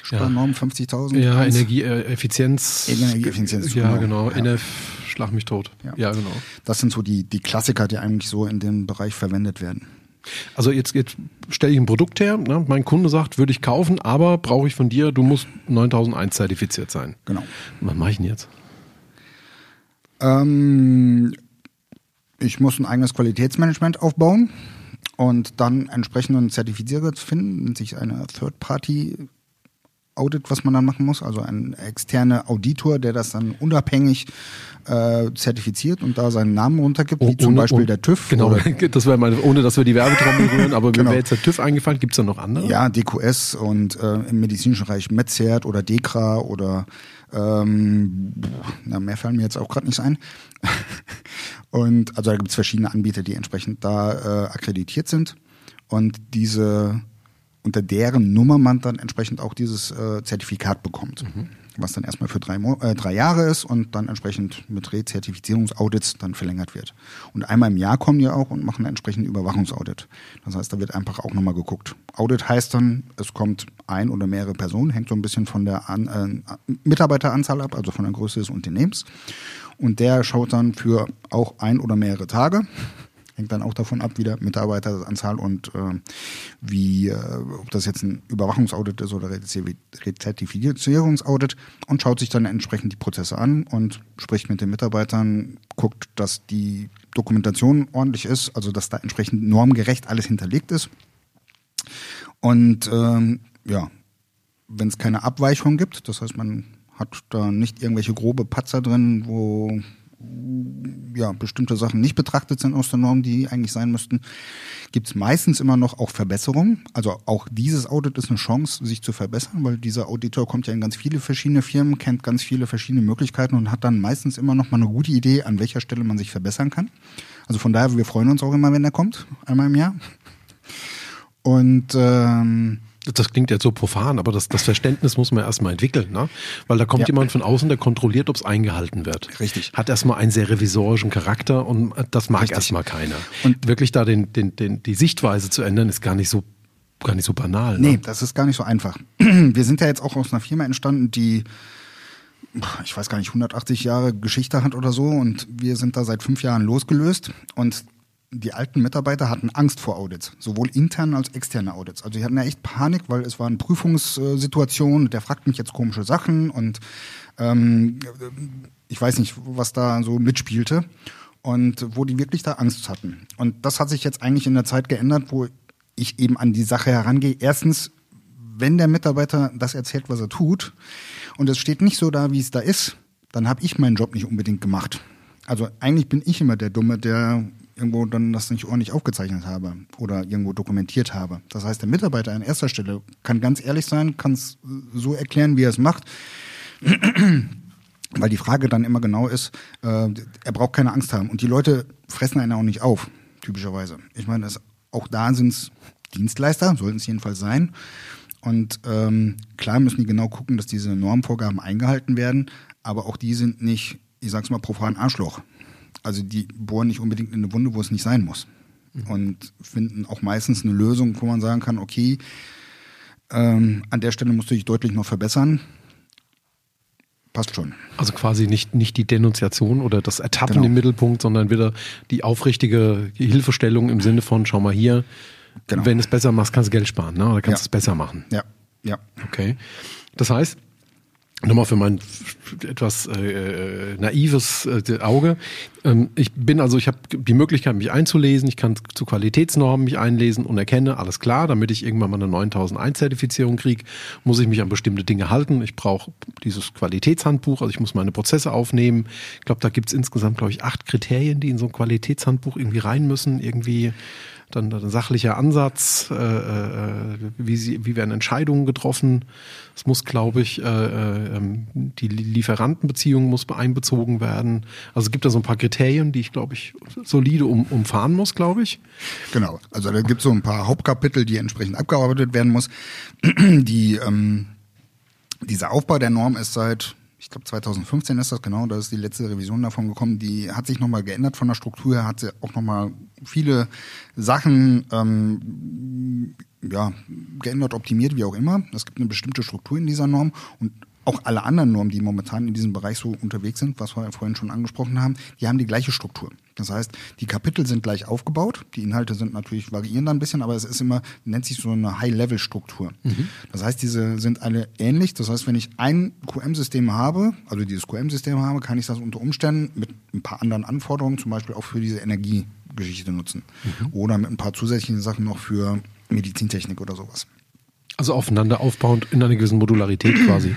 Sparnorm ja. 50.000. Ja, Energieeffizienz. Energieeffizienz. Ja, genau. Ja. NF, schlag mich tot. Ja. ja, genau. Das sind so die, die Klassiker, die eigentlich so in dem Bereich verwendet werden. Also jetzt, jetzt stelle ich ein Produkt her, ne? mein Kunde sagt, würde ich kaufen, aber brauche ich von dir, du musst 9001 zertifiziert sein. Genau. Was mache ich denn jetzt? Ähm, ich muss ein eigenes Qualitätsmanagement aufbauen und dann entsprechenden Zertifizierer finden, nennt sich eine Third-Party Audit, was man dann machen muss, also ein externer Auditor, der das dann unabhängig äh, zertifiziert und da seinen Namen runtergibt, wie oh, zum Beispiel der TÜV. Genau, (laughs) das wäre meine, ohne dass wir die Werbetrommel (laughs) rühren, aber genau. mir wäre jetzt der TÜV eingefallen, gibt es da noch andere? Ja, DQS und äh, im medizinischen Bereich Metzert oder DEKRA oder ähm, na, mehr fallen mir jetzt auch gerade nicht ein. (laughs) und also da gibt es verschiedene Anbieter, die entsprechend da äh, akkreditiert sind. Und diese unter deren Nummer man dann entsprechend auch dieses äh, Zertifikat bekommt. Mhm. Was dann erstmal für drei, äh, drei Jahre ist und dann entsprechend mit Rezertifizierungsaudits dann verlängert wird. Und einmal im Jahr kommen die auch und machen entsprechend Überwachungsaudit. Das heißt, da wird einfach auch nochmal geguckt. Audit heißt dann, es kommt ein oder mehrere Personen, hängt so ein bisschen von der An äh, Mitarbeiteranzahl ab, also von der Größe des Unternehmens. Und der schaut dann für auch ein oder mehrere Tage Hängt dann auch davon ab, wieder Mitarbeiteranzahl und äh, wie, äh, ob das jetzt ein Überwachungsaudit ist oder Rezertifizierungsaudit und schaut sich dann entsprechend die Prozesse an und spricht mit den Mitarbeitern, guckt, dass die Dokumentation ordentlich ist, also dass da entsprechend normgerecht alles hinterlegt ist. Und ähm, ja, wenn es keine Abweichung gibt, das heißt, man hat da nicht irgendwelche grobe Patzer drin, wo ja, bestimmte Sachen nicht betrachtet sind aus der Norm, die eigentlich sein müssten, gibt es meistens immer noch auch Verbesserungen. Also auch dieses Audit ist eine Chance, sich zu verbessern, weil dieser Auditor kommt ja in ganz viele verschiedene Firmen, kennt ganz viele verschiedene Möglichkeiten und hat dann meistens immer noch mal eine gute Idee, an welcher Stelle man sich verbessern kann. Also von daher, wir freuen uns auch immer, wenn er kommt, einmal im Jahr. Und ähm, das klingt jetzt so profan, aber das, das Verständnis muss man erstmal entwickeln, ne? Weil da kommt ja. jemand von außen, der kontrolliert, ob es eingehalten wird. Richtig. Hat erstmal einen sehr revisorischen Charakter und das mag Richtig. erstmal keiner. Und wirklich da den, den, den, die Sichtweise zu ändern, ist gar nicht so gar nicht so banal. Ne? Nee, das ist gar nicht so einfach. (clears throat) Wir sind ja jetzt auch aus einer Firma entstanden, die ich weiß gar nicht, 180 Jahre Geschichte hat oder so und wir sind da seit fünf Jahren losgelöst und die alten Mitarbeiter hatten Angst vor Audits, sowohl interne als externe Audits. Also die hatten ja echt Panik, weil es waren Prüfungssituationen, der fragt mich jetzt komische Sachen und ähm, ich weiß nicht, was da so mitspielte und wo die wirklich da Angst hatten. Und das hat sich jetzt eigentlich in der Zeit geändert, wo ich eben an die Sache herangehe. Erstens, wenn der Mitarbeiter das erzählt, was er tut, und es steht nicht so da, wie es da ist, dann habe ich meinen Job nicht unbedingt gemacht. Also eigentlich bin ich immer der Dumme, der irgendwo dann das nicht ordentlich aufgezeichnet habe oder irgendwo dokumentiert habe. Das heißt, der Mitarbeiter an erster Stelle kann ganz ehrlich sein, kann es so erklären, wie er es macht. (clears throat) Weil die Frage dann immer genau ist, äh, er braucht keine Angst haben. Und die Leute fressen einen auch nicht auf, typischerweise. Ich meine, auch da sind es Dienstleister, sollten es jedenfalls sein. Und ähm, klar müssen die genau gucken, dass diese Normvorgaben eingehalten werden, aber auch die sind nicht, ich sag's mal, profan Arschloch. Also die bohren nicht unbedingt in eine Wunde, wo es nicht sein muss. Mhm. Und finden auch meistens eine Lösung, wo man sagen kann, okay, ähm, an der Stelle musst du dich deutlich noch verbessern. Passt schon. Also quasi nicht, nicht die Denunziation oder das Ertappen genau. im Mittelpunkt, sondern wieder die aufrichtige Hilfestellung im Sinne von, schau mal hier, genau. wenn du es besser machst, kannst du Geld sparen, ne? oder kannst du ja. es besser machen. Ja, ja. Okay. Das heißt, Nochmal für mein etwas äh, naives äh, Auge. Ähm, ich bin also, ich habe die Möglichkeit, mich einzulesen. Ich kann zu Qualitätsnormen mich einlesen und erkenne, alles klar, damit ich irgendwann mal eine 9001-Zertifizierung kriege, muss ich mich an bestimmte Dinge halten. Ich brauche dieses Qualitätshandbuch, also ich muss meine Prozesse aufnehmen. Ich glaube, da gibt es insgesamt, glaube ich, acht Kriterien, die in so ein Qualitätshandbuch irgendwie rein müssen. Irgendwie dann ein sachlicher Ansatz, äh, äh, wie, sie, wie werden Entscheidungen getroffen. Es muss, glaube ich, äh, äh, ähm, die Lieferantenbeziehung muss einbezogen werden. Also es gibt da so ein paar Kriterien, die ich, glaube ich, solide um, umfahren muss, glaube ich. Genau, also da gibt es so ein paar Hauptkapitel, die entsprechend abgearbeitet werden muss. Die, ähm, dieser Aufbau der Norm ist seit ich glaube 2015 ist das genau, da ist die letzte Revision davon gekommen, die hat sich nochmal geändert von der Struktur her, hat sie auch nochmal viele Sachen ähm, ja, geändert, optimiert, wie auch immer. Es gibt eine bestimmte Struktur in dieser Norm und auch alle anderen Normen, die momentan in diesem Bereich so unterwegs sind, was wir ja vorhin schon angesprochen haben, die haben die gleiche Struktur. Das heißt, die Kapitel sind gleich aufgebaut, die Inhalte sind natürlich variieren da ein bisschen, aber es ist immer, nennt sich so eine High-Level-Struktur. Mhm. Das heißt, diese sind alle ähnlich. Das heißt, wenn ich ein QM-System habe, also dieses QM-System habe, kann ich das unter Umständen mit ein paar anderen Anforderungen, zum Beispiel auch für diese Energiegeschichte nutzen. Mhm. Oder mit ein paar zusätzlichen Sachen noch für Medizintechnik oder sowas. Also aufeinander aufbauend in einer gewissen Modularität (clears throat) quasi.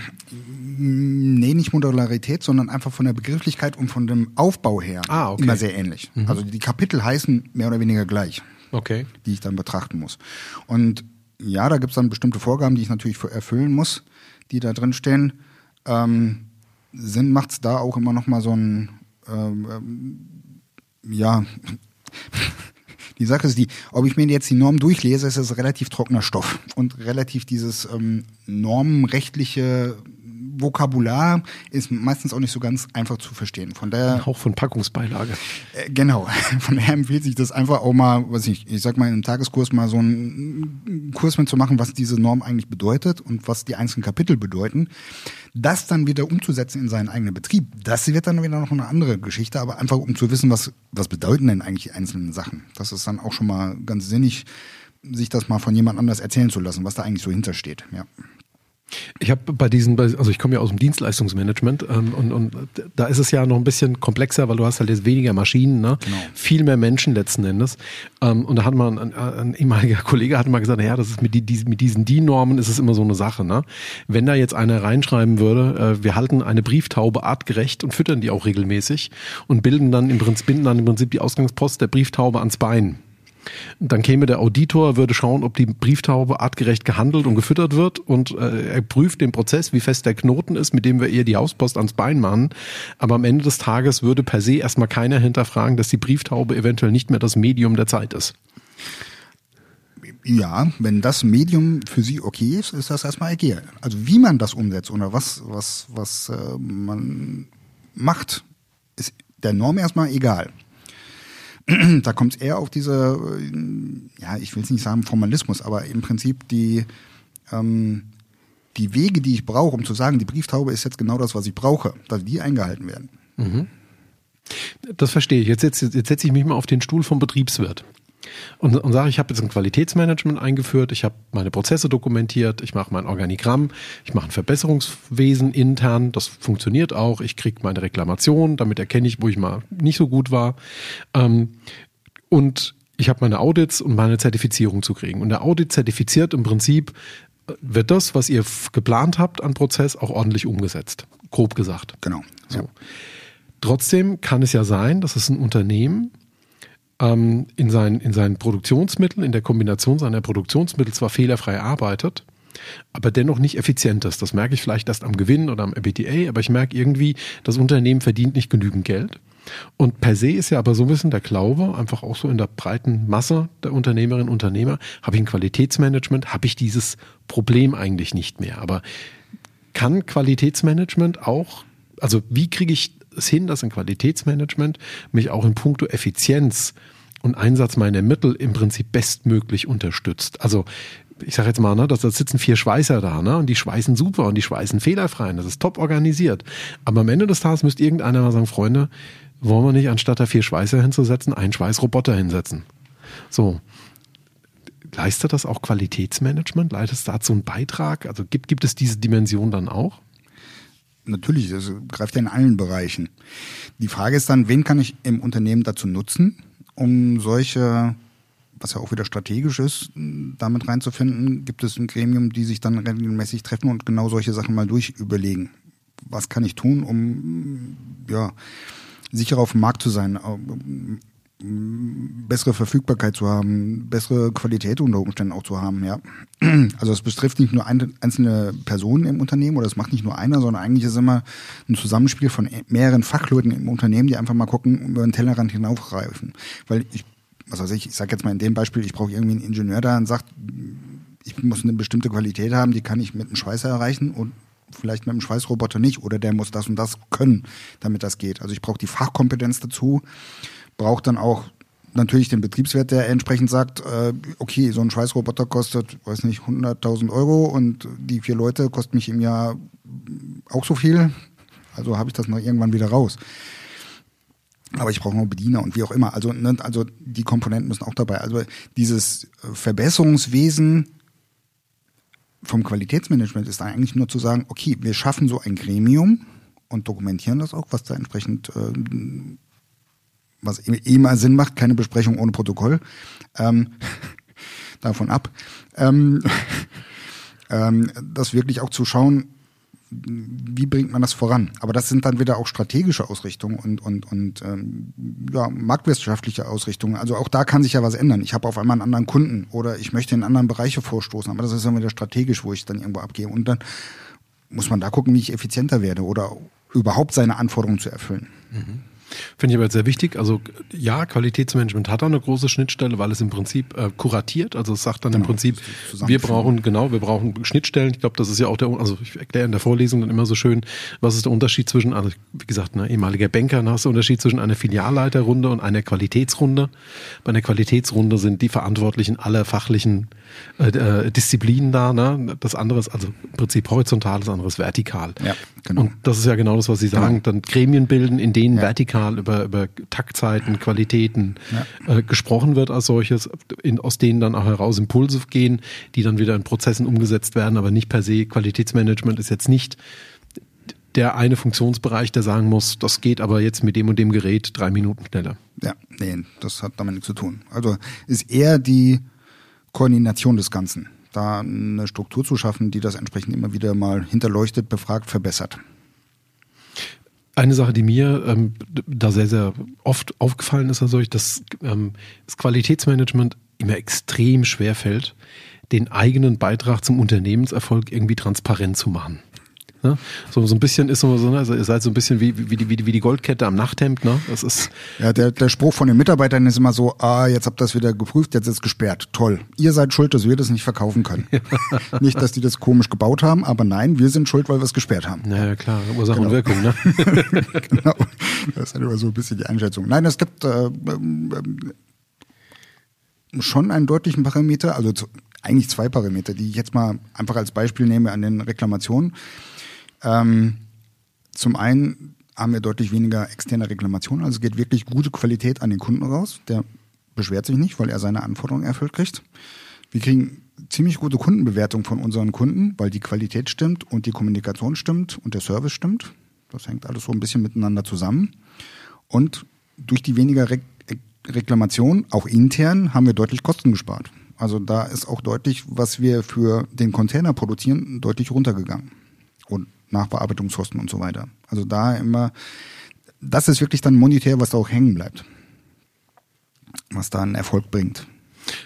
Nee, nicht Modularität, sondern einfach von der Begrifflichkeit und von dem Aufbau her ah, okay. immer sehr ähnlich. Mhm. Also die Kapitel heißen mehr oder weniger gleich, okay. die ich dann betrachten muss. Und ja, da gibt es dann bestimmte Vorgaben, die ich natürlich erfüllen muss, die da drin stehen. Ähm, Sinn macht es da auch immer noch mal so ein, ähm, ähm ja, Die Sache ist die, ob ich mir jetzt die Norm durchlese, ist es relativ trockener Stoff und relativ dieses ähm, normenrechtliche Vokabular ist meistens auch nicht so ganz einfach zu verstehen. Von daher ein Hauch von Packungsbeilage. Äh, genau. (laughs) Von daher empfiehlt sich das einfach auch mal, was ich, ich sag mal im Tageskurs mal so einen Kurs mitzumachen, was diese Norm eigentlich bedeutet und was die einzelnen Kapitel bedeuten. Das dann wieder umzusetzen in seinen eigenen Betrieb, das wird dann wieder noch eine andere Geschichte, aber einfach um zu wissen, was, was bedeuten denn eigentlich die einzelnen Sachen. Das ist dann auch schon mal ganz sinnig, sich das mal von jemand anders erzählen zu lassen, was da eigentlich so hintersteht, ja. Ich habe bei diesen, also ich komme ja aus dem Dienstleistungsmanagement ähm, und, und da ist es ja noch ein bisschen komplexer, weil du hast halt jetzt weniger Maschinen, ne? Genau. viel mehr Menschen letzten Endes. Ähm, und da hat man, ein, ein ehemaliger (laughs) Kollege hat mal gesagt, naja, das ist mit, die, mit diesen DIN-Normen ist es immer so eine Sache. Ne? Wenn da jetzt einer reinschreiben würde, äh, wir halten eine Brieftaube artgerecht und füttern die auch regelmäßig und bilden dann im Prinzip, binden dann im Prinzip die Ausgangspost der Brieftaube ans Bein. Dann käme der Auditor, würde schauen, ob die Brieftaube artgerecht gehandelt und gefüttert wird und äh, er prüft den Prozess, wie fest der Knoten ist, mit dem wir ihr die Hauspost ans Bein machen. Aber am Ende des Tages würde per se erstmal keiner hinterfragen, dass die Brieftaube eventuell nicht mehr das Medium der Zeit ist. Ja, wenn das Medium für Sie okay ist, ist das erstmal egal. Also wie man das umsetzt oder was, was, was äh, man macht, ist der Norm erstmal egal. (clears throat) da kommt es eher auf diese, äh, ja, ich will es nicht sagen Formalismus, aber im Prinzip die, ähm, die Wege, die ich brauche, um zu sagen, die Brieftaube ist jetzt genau das, was ich brauche, dass die eingehalten werden. Mhm. Das verstehe ich. Jetzt setze jetzt setz ich mich mal auf den Stuhl vom Betriebswirt und, und sage, ich habe jetzt ein Qualitätsmanagement eingeführt, ich habe meine Prozesse dokumentiert, ich mache mein Organigramm, ich mache ein Verbesserungswesen intern, das funktioniert auch, ich kriege meine Reklamation, damit erkenne ich, wo ich mal nicht so gut war. Ähm, und ich habe meine Audits und meine Zertifizierung zu kriegen. Und der Audit zertifiziert im Prinzip, äh, wird das, was ihr geplant habt an Prozess, auch ordentlich umgesetzt. Grob gesagt. Genau. So. Ja. Trotzdem kann es ja sein, dass es ein Unternehmen ähm, in, seinen, in seinen Produktionsmitteln, in der Kombination seiner Produktionsmittel zwar fehlerfrei arbeitet, aber dennoch nicht effizient ist. Das merke ich vielleicht erst am Gewinn oder am EBITDA, aber ich merke irgendwie, das Unternehmen verdient nicht genügend Geld. Und per se ist ja aber so ein bisschen der Glaube, einfach auch so in der breiten Masse der Unternehmerinnen und Unternehmer, habe ich ein Qualitätsmanagement, habe ich dieses Problem eigentlich nicht mehr. Aber kann Qualitätsmanagement auch, also wie kriege ich es hin, dass ein Qualitätsmanagement mich auch in puncto Effizienz und Einsatz meiner Mittel im Prinzip bestmöglich unterstützt. Also ich sage jetzt mal, ne, da sitzen vier Schweißer da, ne, und die schweißen super und die schweißen fehlerfrei. Und das ist top organisiert. Aber am Ende des Tages müsste irgendeiner mal sagen, Freunde, wollen wir nicht anstatt da vier Schweißer hinzusetzen, einen Schweißroboter hinsetzen? So. Leistet das auch Qualitätsmanagement? Leitet es dazu einen Beitrag? Also gibt, gibt es diese Dimension dann auch? Natürlich, das greift ja in allen Bereichen. Die Frage ist dann, wen kann ich im Unternehmen dazu nutzen, um solche, was ja auch wieder strategisch ist, damit reinzufinden? Gibt es ein Gremium, die sich dann regelmäßig treffen und genau solche Sachen mal durchüberlegen? Was kann ich tun, um ja, sicher auf dem Markt zu sein, bessere Verfügbarkeit zu haben, bessere Qualität unter Umständen auch zu haben, ja. Also es betrifft nicht nur einzelne Personen im Unternehmen oder es macht nicht nur einer, sondern eigentlich ist es immer ein Zusammenspiel von mehreren Fachleuten im Unternehmen, die einfach mal gucken, über den Tellerrand hinaufgreifen. Weil ich, was weiß ich, ich sage jetzt mal in dem Beispiel, ich brauche irgendwie einen Ingenieur da und sagt, ich muss eine bestimmte Qualität haben, die kann ich mit einem Schweißer erreichen und vielleicht mit einem Schweißroboter nicht oder der muss das und das können, damit das geht. Also ich brauche die Fachkompetenz dazu braucht dann auch natürlich den Betriebswert, der entsprechend sagt, äh, okay, so ein Schweißroboter kostet, weiß nicht, 100.000 Euro und die vier Leute kosten mich im Jahr auch so viel. Also habe ich das mal irgendwann wieder raus. Aber ich brauche noch Bediener und wie auch immer. Also, ne, also die Komponenten müssen auch dabei. Also dieses Verbesserungswesen vom Qualitätsmanagement ist eigentlich nur zu sagen, okay, wir schaffen so ein Gremium und dokumentieren das auch, was da entsprechend äh, was eh mal Sinn macht, keine Besprechung ohne Protokoll. Ähm, (laughs) davon ab. Ähm, (laughs) ähm, das wirklich auch zu schauen, wie bringt man das voran? Aber das sind dann wieder auch strategische Ausrichtungen und, und, und ähm, ja, marktwirtschaftliche Ausrichtungen. Also auch da kann sich ja was ändern. Ich habe auf einmal einen anderen Kunden oder ich möchte in anderen Bereiche vorstoßen. Aber das ist dann wieder strategisch, wo ich dann irgendwo abgehe. Und dann muss man da gucken, wie ich effizienter werde oder überhaupt seine Anforderungen zu erfüllen. Mhm. Finde ich aber sehr wichtig. Also ja, Qualitätsmanagement hat da eine große Schnittstelle, weil es im Prinzip äh, kuratiert. Also es sagt dann genau, im Prinzip, wir brauchen, genau, wir brauchen Schnittstellen. Ich glaube, das ist ja auch der, also ich erkläre in der Vorlesung dann immer so schön, was ist der Unterschied zwischen, also wie gesagt, ne, ehemaliger Banker, hast du der Unterschied zwischen einer Filialleiterrunde und einer Qualitätsrunde. Bei einer Qualitätsrunde sind die Verantwortlichen aller fachlichen äh, äh, Disziplinen da. Ne? Das andere ist also im Prinzip horizontal, das andere ist vertikal. Ja, genau. Und das ist ja genau das, was Sie sagen. Genau. Dann Gremien bilden, in denen ja. vertikal über, über Taktzeiten, Qualitäten ja. äh, gesprochen wird als solches, in, aus denen dann auch heraus Impulse gehen, die dann wieder in Prozessen umgesetzt werden, aber nicht per se. Qualitätsmanagement ist jetzt nicht der eine Funktionsbereich, der sagen muss, das geht aber jetzt mit dem und dem Gerät drei Minuten schneller. Ja, nee, das hat damit nichts zu tun. Also ist eher die Koordination des Ganzen, da eine Struktur zu schaffen, die das entsprechend immer wieder mal hinterleuchtet, befragt, verbessert. Eine Sache, die mir ähm, da sehr, sehr oft aufgefallen ist, also dass ähm, das Qualitätsmanagement immer extrem schwer fällt, den eigenen Beitrag zum Unternehmenserfolg irgendwie transparent zu machen. Ne? So, so ein bisschen ist so, ne? also ihr seid so ein bisschen wie, wie, die, wie die Goldkette am Nachthemd. Ne? Das ist ja, der, der Spruch von den Mitarbeitern ist immer so, ah, jetzt habt ihr das wieder geprüft, jetzt ist es gesperrt. Toll. Ihr seid schuld, dass wir das nicht verkaufen können. (laughs) nicht, dass die das komisch gebaut haben, aber nein, wir sind schuld, weil wir es gesperrt haben. Ja, klar, Ursache genau. und Wirkung. Ne? (laughs) genau. Das ist halt immer so ein bisschen die Einschätzung. Nein, es gibt äh, äh, schon einen deutlichen Parameter, also zu, eigentlich zwei Parameter, die ich jetzt mal einfach als Beispiel nehme an den Reklamationen. Ähm, zum einen haben wir deutlich weniger externe Reklamationen, also geht wirklich gute Qualität an den Kunden raus. Der beschwert sich nicht, weil er seine Anforderungen erfüllt kriegt. Wir kriegen ziemlich gute Kundenbewertung von unseren Kunden, weil die Qualität stimmt und die Kommunikation stimmt und der Service stimmt. Das hängt alles so ein bisschen miteinander zusammen. Und durch die weniger Re Reklamation, auch intern, haben wir deutlich Kosten gespart. Also da ist auch deutlich, was wir für den Container produzieren, deutlich runtergegangen. Und Nachbearbeitungskosten und so weiter. Also da immer, das ist wirklich dann monetär, was da auch hängen bleibt. Was da einen Erfolg bringt.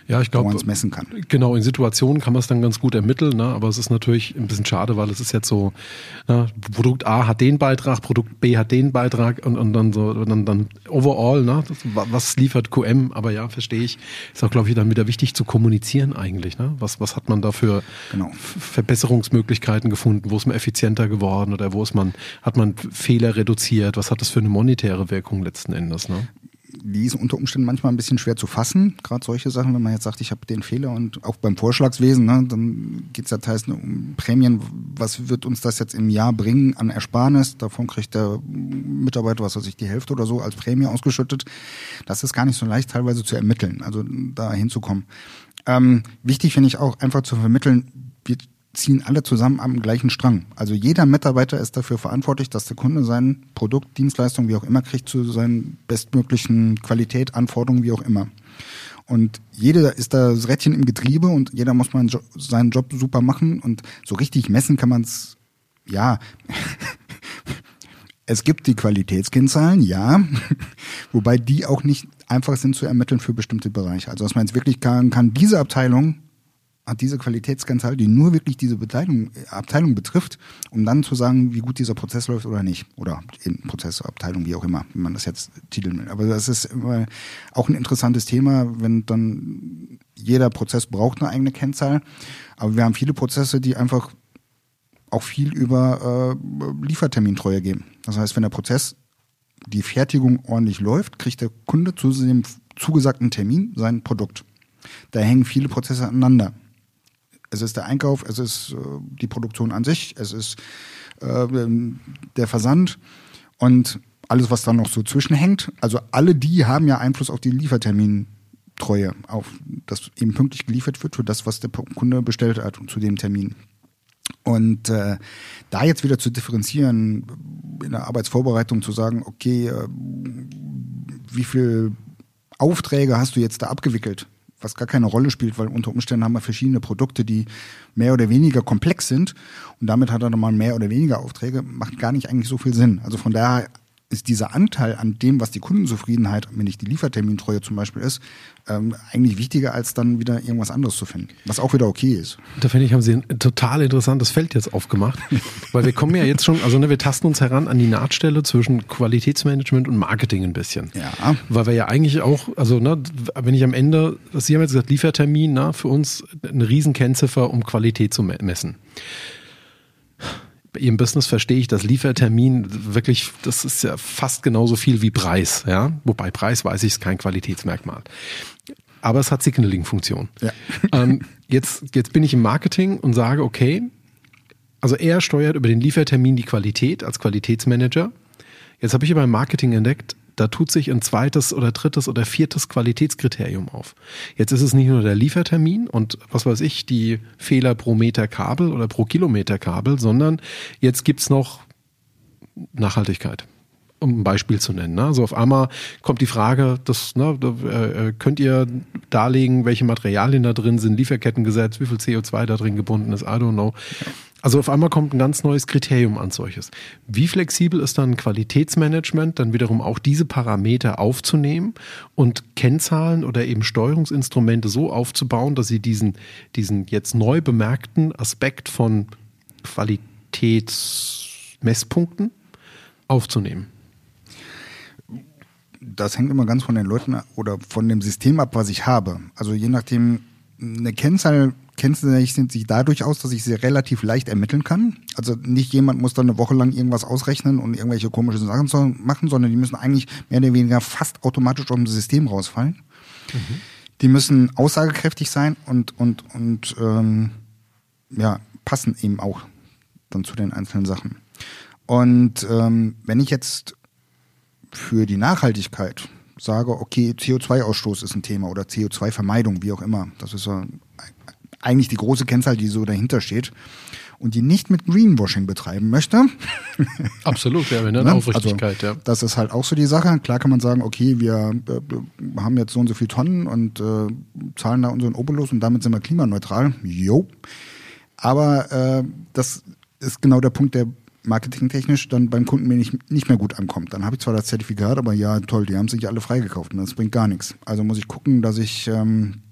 Ja, ich glaube, wo man es messen kann. Genau, in Situationen kann man es dann ganz gut ermitteln, ne? aber es ist natürlich ein bisschen schade, weil es ist jetzt so, ne? Produkt A hat den Beitrag, Produkt B hat den Beitrag und, und dann so, dann, dann overall, ne? Das, was liefert QM, aber ja, verstehe ich, ist auch, glaube ich, dann wieder wichtig zu kommunizieren eigentlich. Ne? Was, was hat man da für genau. Verbesserungsmöglichkeiten gefunden? Wo ist man effizienter geworden oder wo ist man, hat man Fehler reduziert? Was hat das für eine monetäre Wirkung letzten Endes? Ne? Die ist unter Umständen manchmal ein bisschen schwer zu fassen, gerade solche Sachen, wenn man jetzt sagt, ich habe den Fehler und auch beim Vorschlagswesen, ne, dann geht es ja teils um Prämien, was wird uns das jetzt im Jahr bringen an Ersparnis, davon kriegt der Mitarbeiter, was weiß ich, die Hälfte oder so als Prämie ausgeschüttet. Das ist gar nicht so leicht teilweise zu ermitteln, also da hinzukommen. Ähm, wichtig finde ich auch einfach zu vermitteln, wir ziehen alle zusammen am gleichen Strang. Also jeder Mitarbeiter ist dafür verantwortlich, dass der Kunde sein Produkt, Dienstleistung, wie auch immer, kriegt zu seinen bestmöglichen Qualität, Anforderungen, wie auch immer. Und jeder ist da das Rädchen im Getriebe und jeder muss man seinen Job super machen und so richtig messen kann man es, ja. (laughs) es gibt die Qualitätskennzahlen, ja, (laughs) wobei die auch nicht einfach sind zu ermitteln für bestimmte Bereiche. Also was man jetzt wirklich kann, kann diese Abteilung hat diese Qualitätskennzahl, die nur wirklich diese Abteilung, Abteilung betrifft, um dann zu sagen, wie gut dieser Prozess läuft oder nicht. Oder in Prozess, Abteilung, wie auch immer, wie man das jetzt titeln will. Aber das ist immer auch ein interessantes Thema, wenn dann jeder Prozess braucht eine eigene Kennzahl. Aber wir haben viele Prozesse, die einfach auch viel über äh, Liefertermintreue gehen. Das heißt, wenn der Prozess, die Fertigung ordentlich läuft, kriegt der Kunde zu dem zugesagten Termin sein Produkt. Da hängen viele Prozesse aneinander. Es ist der Einkauf, es ist äh, die Produktion an sich, es ist äh, der Versand und alles, was da noch so zwischenhängt. Also alle die haben ja Einfluss auf die Liefertermintreue, auf dass eben pünktlich geliefert wird für das, was der Kunde bestellt hat zu dem Termin. Und äh, da jetzt wieder zu differenzieren, in der Arbeitsvorbereitung zu sagen, okay, äh, wie viel Aufträge hast du jetzt da abgewickelt? Was gar keine Rolle spielt, weil unter Umständen haben wir verschiedene Produkte, die mehr oder weniger komplex sind und damit hat er nochmal mehr oder weniger Aufträge, macht gar nicht eigentlich so viel Sinn. Also von daher ist dieser Anteil an dem, was die Kundenzufriedenheit, wenn nicht die Liefertermintreue zum Beispiel ist, ähm, eigentlich wichtiger, als dann wieder irgendwas anderes zu finden, was auch wieder okay ist. Da finde ich, haben Sie ein total interessantes Feld jetzt aufgemacht, (laughs) weil wir kommen ja jetzt schon, also ne, wir tasten uns heran an die Nahtstelle zwischen Qualitätsmanagement und Marketing ein bisschen. Ja. Weil wir ja eigentlich auch, also ne, wenn ich am Ende, Sie haben jetzt gesagt, Liefertermin, na, für uns eine riesen Kennziffer, um Qualität zu messen bei Ihrem Business verstehe ich, dass Liefertermin wirklich, das ist ja fast genauso viel wie Preis, ja. Wobei Preis weiß ich, ist kein Qualitätsmerkmal. Aber es hat Signaling-Funktion. Ja. (laughs) Ähm, jetzt, jetzt bin ich im Marketing und sage, okay, also er steuert über den Liefertermin die Qualität als Qualitätsmanager. Jetzt habe ich aber im Marketing entdeckt, da tut sich ein zweites oder drittes oder viertes Qualitätskriterium auf. Jetzt ist es nicht nur der Liefertermin und was weiß ich, die Fehler pro Meter Kabel oder pro Kilometer Kabel, sondern jetzt gibt's noch Nachhaltigkeit um ein Beispiel zu nennen. Ne? Also auf einmal kommt die Frage, das, ne, äh, könnt ihr darlegen, welche Materialien da drin sind, Lieferkettengesetz, wie viel CO2 da drin gebunden ist, I don't know. Also auf einmal kommt ein ganz neues Kriterium an solches. Wie flexibel ist dann Qualitätsmanagement, dann wiederum auch diese Parameter aufzunehmen und Kennzahlen oder eben Steuerungsinstrumente so aufzubauen, dass sie diesen, diesen jetzt neu bemerkten Aspekt von Qualitätsmesspunkten aufzunehmen? Das hängt immer ganz von den Leuten oder von dem System ab, was ich habe. Also je nachdem, eine Kennzahl kennzeichnet sich dadurch aus, dass ich sie relativ leicht ermitteln kann. Also nicht jemand muss dann eine Woche lang irgendwas ausrechnen und irgendwelche komischen Sachen machen, sondern die müssen eigentlich mehr oder weniger fast automatisch aus dem System rausfallen. Mhm. Die müssen aussagekräftig sein und, und, und ähm, ja, passen eben auch dann zu den einzelnen Sachen. Und ähm, wenn ich jetzt für die Nachhaltigkeit sage, okay, CO2-Ausstoß ist ein Thema oder CO2-Vermeidung, wie auch immer. Das ist ja eigentlich die große Kennzahl, die so dahinter steht und die nicht mit Greenwashing betreiben möchte. (laughs) Absolut, ja, wenn ne? Aufrichtigkeit, also, ja. Das ist halt auch so die Sache. Klar kann man sagen, okay, wir äh, haben jetzt so und so viele Tonnen und äh, zahlen da unseren Obolus und damit sind wir klimaneutral. Jo. Aber äh, das ist genau der Punkt, der marketingtechnisch dann beim Kunden mir nicht, nicht mehr gut ankommt. Dann habe ich zwar das Zertifikat, aber ja, toll, die haben sich alle freigekauft und das bringt gar nichts. Also muss ich gucken, dass ich ähm,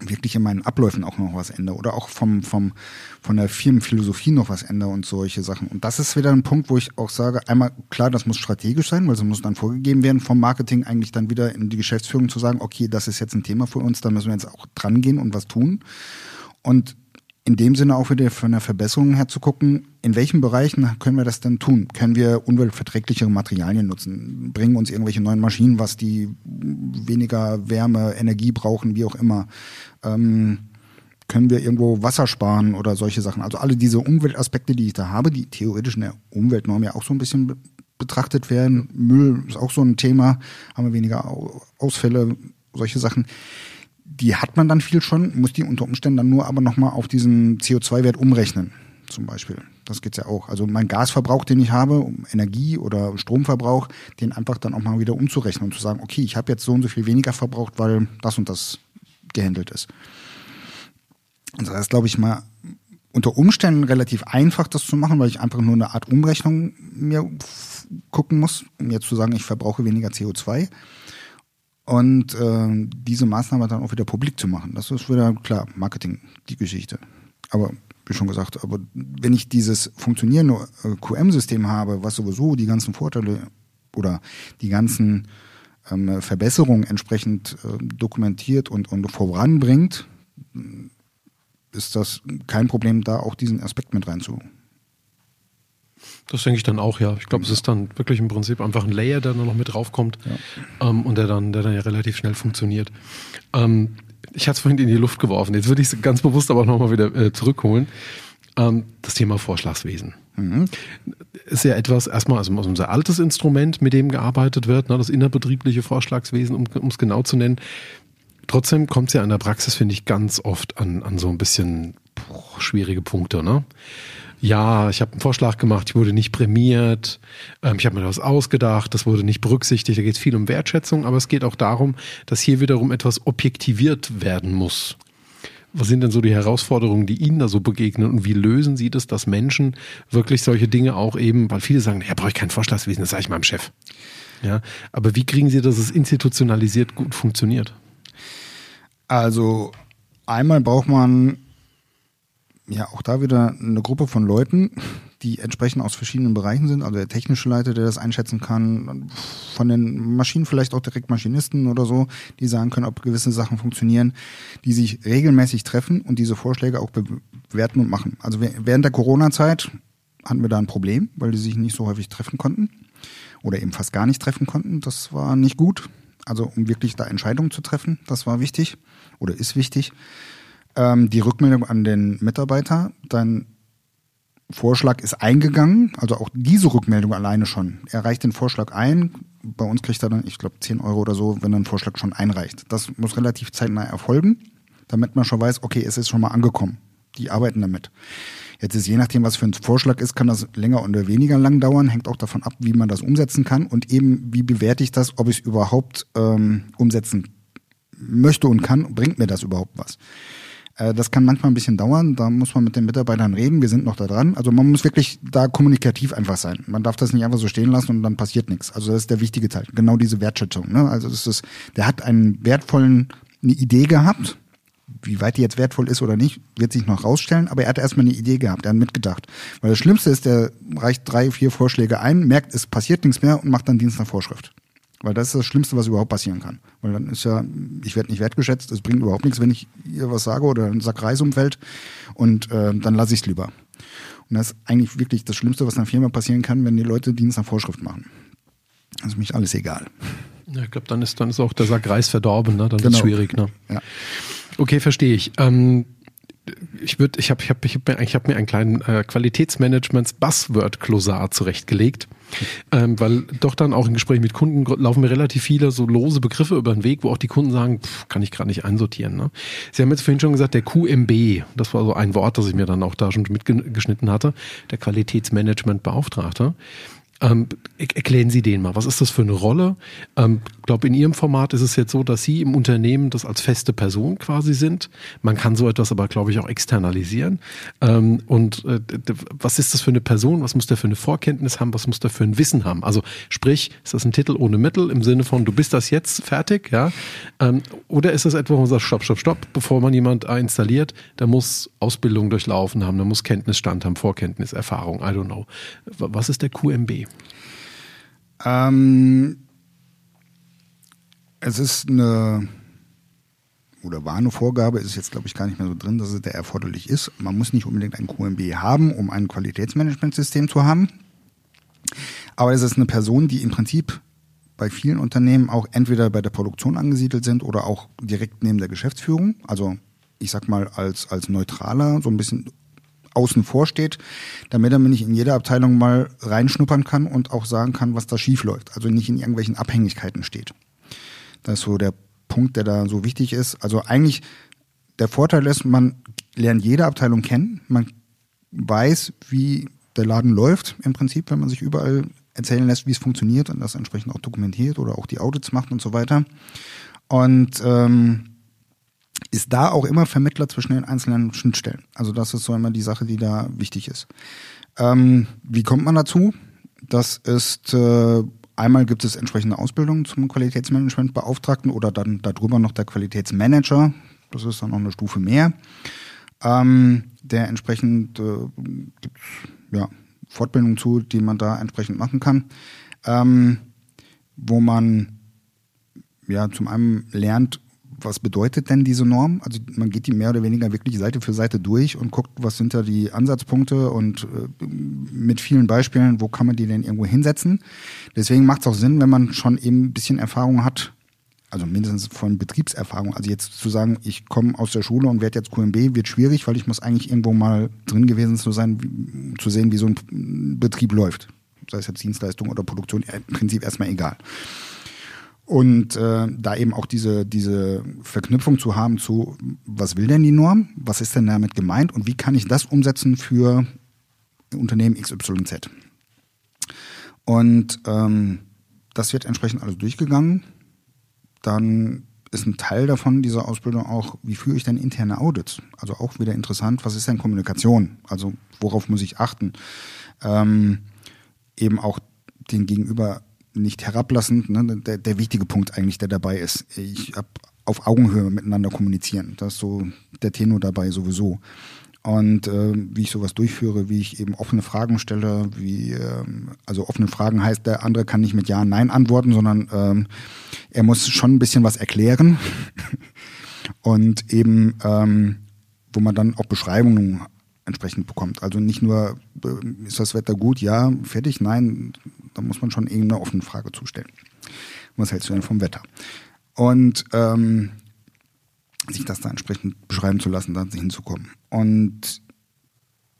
wirklich in meinen Abläufen auch noch was ändere oder auch vom, vom, von der Firmenphilosophie noch was ändere und solche Sachen. Und das ist wieder ein Punkt, wo ich auch sage, einmal klar, das muss strategisch sein, weil es muss dann vorgegeben werden vom Marketing eigentlich dann wieder in die Geschäftsführung zu sagen, okay, das ist jetzt ein Thema für uns, da müssen wir jetzt auch dran gehen und was tun. Und in dem Sinne auch wieder von der Verbesserung her zu gucken, in welchen Bereichen können wir das denn tun? Können wir umweltverträglichere Materialien nutzen? Bringen uns irgendwelche neuen Maschinen, was die weniger Wärme, Energie brauchen, wie auch immer? Ähm, können wir irgendwo Wasser sparen oder solche Sachen? Also alle diese Umweltaspekte, die ich da habe, die theoretisch in der Umweltnorm ja auch so ein bisschen betrachtet werden. Müll ist auch so ein Thema, haben wir weniger Ausfälle, solche Sachen die hat man dann viel schon, muss die unter Umständen dann nur aber nochmal auf diesen CO2-Wert umrechnen, zum Beispiel. Das geht's ja auch. Also mein Gasverbrauch, den ich habe, Energie oder Stromverbrauch, den einfach dann auch mal wieder umzurechnen und zu sagen, okay, ich habe jetzt so und so viel weniger verbraucht, weil das und das gehandelt ist. Und das ist, glaube ich, mal unter Umständen relativ einfach, das zu machen, weil ich einfach nur eine Art Umrechnung mir gucken muss, um jetzt zu sagen, ich verbrauche weniger CO2 und äh, diese Maßnahme dann auch wieder publik zu machen. Das ist wieder klar, Marketing, die Geschichte. Aber wie schon gesagt, aber wenn ich dieses funktionierende äh, QM-System habe, was sowieso die ganzen Vorteile oder die ganzen ähm, Verbesserungen entsprechend äh, dokumentiert und, und voranbringt, ist das kein Problem, da auch diesen Aspekt mit reinzuholen. Das denke ich dann auch, ja. Ich glaube, es ist dann wirklich im Prinzip einfach ein Layer, der dann noch mit draufkommt ja. ähm, und der dann, der dann ja relativ schnell funktioniert. Ähm, ich hatte es vorhin in die Luft geworfen. Jetzt würde ich es ganz bewusst aber nochmal wieder äh, zurückholen. Ähm, das Thema Vorschlagswesen. Mhm. Ist ja etwas, erstmal, also unser altes Instrument, mit dem gearbeitet wird, ne, das innerbetriebliche Vorschlagswesen, um es genau zu nennen. Trotzdem kommt es ja in der Praxis, finde ich, ganz oft an, an so ein bisschen boah, schwierige Punkte. Ne? Ja, ich habe einen Vorschlag gemacht, ich wurde nicht prämiert, ähm, ich habe mir das ausgedacht, das wurde nicht berücksichtigt. Da geht es viel um Wertschätzung, aber es geht auch darum, dass hier wiederum etwas objektiviert werden muss. Was sind denn so die Herausforderungen, die Ihnen da so begegnen und wie lösen Sie das, dass Menschen wirklich solche Dinge auch eben, weil viele sagen, ja, brauche ich kein Vorschlagswesen, das sage ich meinem Chef. Ja, aber wie kriegen Sie, dass es institutionalisiert gut funktioniert? Also einmal braucht man ja auch da wieder eine Gruppe von Leuten, die entsprechend aus verschiedenen Bereichen sind. Also der technische Leiter, der das einschätzen kann, von den Maschinen vielleicht auch direkt Maschinisten oder so, die sagen können, ob gewisse Sachen funktionieren, die sich regelmäßig treffen und diese Vorschläge auch bewerten und machen. Also während der Corona-Zeit hatten wir da ein Problem, weil die sich nicht so häufig treffen konnten oder eben fast gar nicht treffen konnten. Das war nicht gut. Also um wirklich da Entscheidungen zu treffen, das war wichtig oder ist wichtig ähm, die Rückmeldung an den Mitarbeiter, dein Vorschlag ist eingegangen, also auch diese Rückmeldung alleine schon. Er reicht den Vorschlag ein, bei uns kriegt er dann, ich glaube, 10 Euro oder so, wenn er einen Vorschlag schon einreicht. Das muss relativ zeitnah erfolgen, damit man schon weiß, okay, es ist schon mal angekommen. Die arbeiten damit. Jetzt ist je nachdem, was für ein Vorschlag ist, kann das länger oder weniger lang dauern, hängt auch davon ab, wie man das umsetzen kann und eben, wie bewerte ich das, ob ich es überhaupt ähm, umsetzen möchte und kann, bringt mir das überhaupt was. Äh, das kann manchmal ein bisschen dauern, da muss man mit den Mitarbeitern reden, wir sind noch da dran. Also man muss wirklich da kommunikativ einfach sein. Man darf das nicht einfach so stehen lassen und dann passiert nichts. Also das ist der wichtige Teil, genau diese Wertschätzung. Ne? Also das ist, der hat einen wertvollen, eine Idee gehabt, wie weit die jetzt wertvoll ist oder nicht, wird sich noch rausstellen, aber er hat erstmal eine Idee gehabt, er hat mitgedacht. Weil das Schlimmste ist, der reicht drei, vier Vorschläge ein, merkt, es passiert nichts mehr und macht dann Dienst nach Vorschrift. Weil das ist das Schlimmste, was überhaupt passieren kann. Weil dann ist ja, ich werde nicht wertgeschätzt, es bringt überhaupt nichts, wenn ich ihr was sage oder ein Sack Reis umfällt und äh, dann lasse ich es lieber. Und das ist eigentlich wirklich das Schlimmste, was in einer Firma passieren kann, wenn die Leute Dienst nach Vorschrift machen. Das ist mich alles egal. Ja, ich glaube, dann ist, dann ist auch der Sack Reis verdorben, ne? Dann genau. ist es schwierig, ne? Ja. Okay, verstehe ich. Ähm, ich würde, ich habe, ich habe, ich habe mir, ich habe mir einen kleinen äh, Qualitätsmanagements Buzzword Klosar zurechtgelegt, ähm, weil doch dann auch in Gesprächen mit Kunden laufen mir relativ viele so lose Begriffe über den Weg, wo auch die Kunden sagen, pff, kann ich gerade nicht einsortieren. Ne? Sie haben jetzt vorhin schon gesagt, der QMB, das war so ein Wort, das ich mir dann auch da schon mitgeschnitten hatte, der Qualitätsmanagement Beauftragte. Ähm, erklären Sie den mal. Was ist das für eine Rolle? Ähm, ich glaube, in Ihrem Format ist es jetzt so, dass Sie im Unternehmen das als feste Person quasi sind. Man kann so etwas aber, glaube ich, auch externalisieren. Ähm, und äh, was ist das für eine Person? Was muss der für eine Vorkenntnis haben? Was muss der für ein Wissen haben? Also sprich, ist das ein Titel ohne Mittel im Sinne von, du bist das jetzt fertig, ja? Ähm, oder ist das etwa, wo man sagt, stopp, stopp, stopp, bevor man jemand installiert, der muss Ausbildung durchlaufen haben, der muss Kenntnisstand haben, Vorkenntnis, Erfahrung, I don't know. Was ist der QMB? Ähm, es ist eine oder war eine Vorgabe, ist jetzt glaube ich gar nicht mehr so drin, dass es der erforderlich ist. Man muss nicht unbedingt ein QMB haben, um ein Qualitätsmanagementsystem zu haben. Aber es ist eine Person, die im Prinzip bei vielen Unternehmen auch entweder bei der Produktion angesiedelt sind oder auch direkt neben der Geschäftsführung. Also ich sag mal als, als neutraler, so ein bisschen außen vor steht, damit er mir nicht in jede Abteilung mal reinschnuppern kann und auch sagen kann, was da schief läuft. Also nicht in irgendwelchen Abhängigkeiten steht. Das ist so der Punkt, der da so wichtig ist. Also eigentlich der Vorteil ist, man lernt jede Abteilung kennen, man weiß, wie der Laden läuft im Prinzip, wenn man sich überall erzählen lässt, wie es funktioniert und das entsprechend auch dokumentiert oder auch die Audits macht und so weiter. Und ähm, ist da auch immer Vermittler zwischen den einzelnen Schnittstellen. Also das ist so immer die Sache, die da wichtig ist. Ähm, wie kommt man dazu? Das ist äh, einmal gibt es entsprechende Ausbildungen zum Qualitätsmanagementbeauftragten oder dann darüber noch der Qualitätsmanager. Das ist dann noch eine Stufe mehr. Ähm, der entsprechend äh, gibt ja Fortbildungen zu, die man da entsprechend machen kann, ähm, wo man ja zum einen lernt, was bedeutet denn diese Norm? Also man geht die mehr oder weniger wirklich Seite für Seite durch und guckt, was sind da die Ansatzpunkte und äh, mit vielen Beispielen, wo kann man die denn irgendwo hinsetzen. Deswegen macht es auch Sinn, wenn man schon eben ein bisschen Erfahrung hat, also mindestens von Betriebserfahrung. Also jetzt zu sagen, ich komme aus der Schule und werde jetzt QMB, wird schwierig, weil ich muss eigentlich irgendwo mal drin gewesen zu sein, wie, zu sehen, wie so ein Betrieb läuft. Sei es jetzt Dienstleistung oder Produktion, im Prinzip erstmal egal. Und äh, da eben auch diese, diese Verknüpfung zu haben zu, was will denn die Norm, was ist denn damit gemeint und wie kann ich das umsetzen für Unternehmen XYZ. Und ähm, das wird entsprechend alles durchgegangen. Dann ist ein Teil davon dieser Ausbildung auch, wie führe ich denn interne Audits? Also auch wieder interessant, was ist denn Kommunikation? Also worauf muss ich achten? Ähm, eben auch den Gegenüber nicht herablassend, ne, der, der wichtige Punkt eigentlich, der dabei ist. Ich habe auf Augenhöhe miteinander kommunizieren. Das ist so der Tenor dabei sowieso. Und äh, wie ich sowas durchführe, wie ich eben offene Fragen stelle, wie ähm, also offene Fragen heißt, der andere kann nicht mit Ja, Nein antworten, sondern ähm, er muss schon ein bisschen was erklären. (laughs) Und eben, ähm, wo man dann auch Beschreibungen entsprechend bekommt. Also nicht nur, äh, ist das Wetter gut? Ja, fertig? Nein, da muss man schon irgendeine offene Frage zustellen. Was hältst du denn vom Wetter? Und ähm, sich das da entsprechend beschreiben zu lassen, da hinzukommen. Und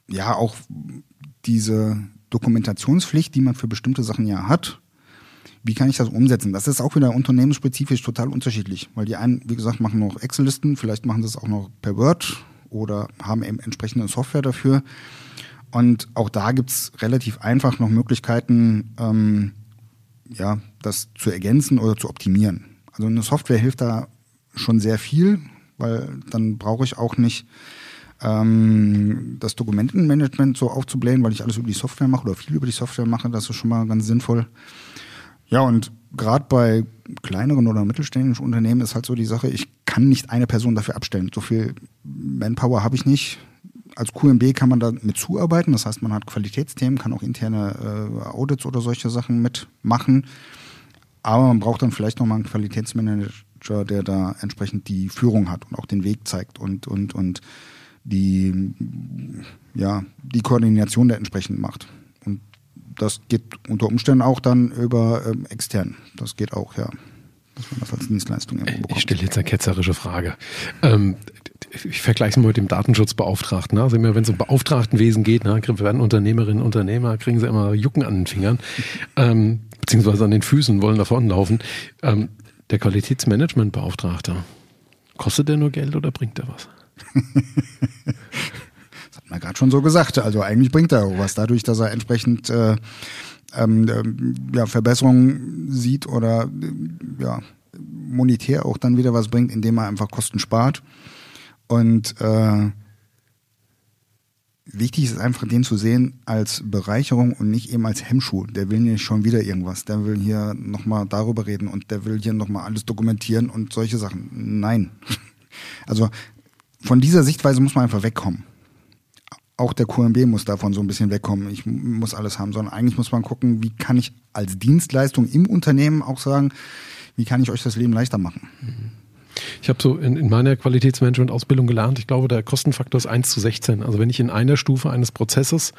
ja, auch diese Dokumentationspflicht, die man für bestimmte Sachen ja hat, wie kann ich das umsetzen? Das ist auch wieder unternehmensspezifisch total unterschiedlich, weil die einen, wie gesagt, machen noch Excel-Listen, vielleicht machen das auch noch per Word oder haben eben entsprechende Software dafür. Und auch da gibt's relativ einfach noch Möglichkeiten, ähm, ja, das zu ergänzen oder zu optimieren. Also eine Software hilft da schon sehr viel, weil dann brauche ich auch nicht ähm, das Dokumentenmanagement so aufzublähen, weil ich alles über die Software mache oder viel über die Software mache. Das ist schon mal ganz sinnvoll. Ja, und gerade bei kleineren oder mittelständischen Unternehmen ist halt so die Sache, ich kann nicht eine Person dafür abstellen. So viel Manpower habe ich nicht. Als QMB kann man da mit zuarbeiten, das heißt, man hat Qualitätsthemen, kann auch interne äh, Audits oder solche Sachen mitmachen. Aber man braucht dann vielleicht nochmal einen Qualitätsmanager, der da entsprechend die Führung hat und auch den Weg zeigt und, und, und die, ja, die Koordination der entsprechend macht. Und das geht unter Umständen auch dann über ähm, extern. Das geht auch, ja. Dass man das als Dienstleistung irgendwo bekommt. Ich stelle jetzt eine ketzerische Frage. Ähm, ich vergleiche es mal mit dem Datenschutzbeauftragten. Ne? Also immer, wenn es um Beauftragtenwesen geht, ne, werden Unternehmerinnen und Unternehmer, kriegen sie immer Jucken an den Fingern, (laughs) ähm, beziehungsweise an den Füßen, wollen davonlaufen. Ähm, der Qualitätsmanagementbeauftragte, kostet der nur Geld oder bringt er was? (laughs) das hat man gerade schon so gesagt. Also eigentlich bringt er was, dadurch, dass er entsprechend äh, ähm, ähm, ja, Verbesserungen sieht oder äh, ja, monetär auch dann wieder was bringt, indem er einfach Kosten spart. Und äh, wichtig ist einfach, den zu sehen als Bereicherung und nicht eben als Hemmschuh. Der will nicht schon wieder irgendwas. Der will hier nochmal darüber reden und der will hier nochmal alles dokumentieren und solche Sachen. Nein. (laughs) Also von dieser Sichtweise muss man einfach wegkommen. Auch der QMB muss davon so ein bisschen wegkommen. Ich muss alles haben, sondern eigentlich muss man gucken, wie kann ich als Dienstleistung im Unternehmen auch sagen, wie kann ich euch das Leben leichter machen. Mhm. Ich habe so in, in meiner Qualitätsmanagement-Ausbildung gelernt, ich glaube, der Kostenfaktor ist 1 zu 16. Also wenn ich in einer Stufe eines Prozesses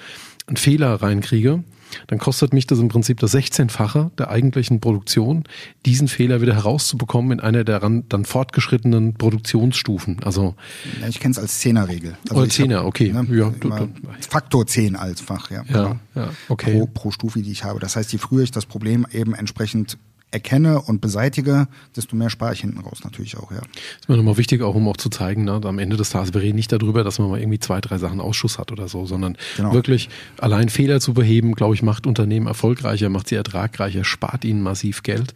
einen Fehler reinkriege, dann kostet mich das im Prinzip das 16-fache der eigentlichen Produktion, diesen Fehler wieder herauszubekommen in einer der dann fortgeschrittenen Produktionsstufen. Also ja, ich kenne es als Zehnerregel. Also oder Zehner, okay. Ne, ja, du, du, Faktor 10 als Fach, ja. Ja, ja okay. Pro, pro Stufe, die ich habe. Das heißt, je früher ich das Problem eben entsprechend erkenne und beseitige, desto mehr spare ich hinten raus natürlich auch, ja. Ist mir nochmal wichtig, auch um auch zu zeigen, ne, am Ende des Tages, wir reden nicht darüber, dass man mal irgendwie zwei, drei Sachen Ausschuss hat oder so, sondern genau. wirklich allein Fehler zu beheben, glaube ich, macht Unternehmen erfolgreicher, macht sie ertragreicher, spart ihnen massiv Geld.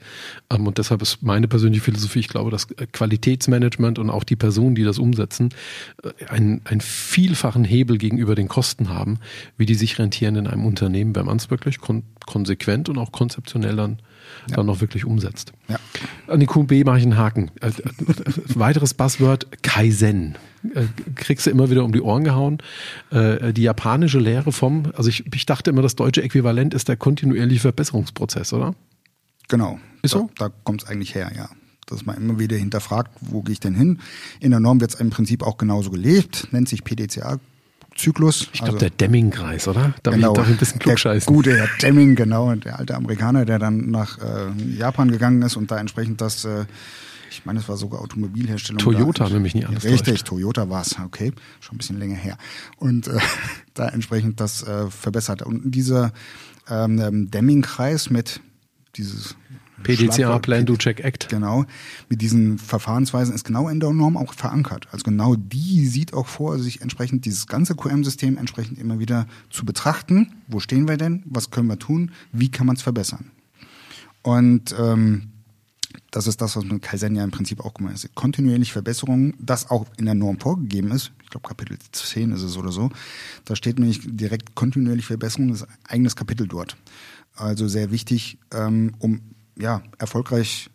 Ähm, und deshalb ist meine persönliche Philosophie, ich glaube, dass Qualitätsmanagement und auch die Personen, die das umsetzen, äh, einen, einen vielfachen Hebel gegenüber den Kosten haben, wie die sich rentieren in einem Unternehmen, wenn man es wirklich kon konsequent und auch konzeptionell dann ja. dann noch wirklich umsetzt. Ja. An die QB mache ich einen Haken. Äh, äh, weiteres Buzzword, Kaizen. Äh, kriegst du immer wieder um die Ohren gehauen. Die japanische Lehre vom, also ich, ich dachte immer, das deutsche Äquivalent ist der kontinuierliche Verbesserungsprozess, oder? Genau. Ist so? Da, da kommt es eigentlich her, ja dass man immer wieder hinterfragt, wo gehe ich denn hin? In der Norm wird es im Prinzip auch genauso gelebt, nennt sich PDCA, Zyklus. Ich glaube, also, der Deming-Kreis, oder? Da genau, ich doch ein bisschen klugscheißen. Der gute Herr Deming, genau, der alte Amerikaner, der dann nach äh, Japan gegangen ist und da entsprechend das, äh, ich meine, es war sogar Automobilherstellung. Toyota, da, nämlich nicht alles Richtig, täuscht. Toyota war es, okay, schon ein bisschen länger her. Und äh, (laughs) da entsprechend das äh, verbessert. Und dieser ähm, ähm Deming-Kreis mit dieses PDCA, Plan, Do, Check, Act. Genau. Mit diesen Verfahrensweisen ist genau in der Norm auch verankert. Also genau die sieht auch vor, sich entsprechend dieses ganze QM-System entsprechend immer wieder zu betrachten. Wo stehen wir denn? Was können wir tun? Wie kann man es verbessern? Und ähm, das ist das, was mit Kaizen ja im Prinzip auch gemeint ist. Kontinuierlich Verbesserungen, das auch in der Norm vorgegeben ist. Ich glaube, Kapitel 10 ist es oder so. Da steht nämlich direkt kontinuierlich Verbesserung, das ist ein eigenes Kapitel dort. Also sehr wichtig, ähm, um ja, erfolgreich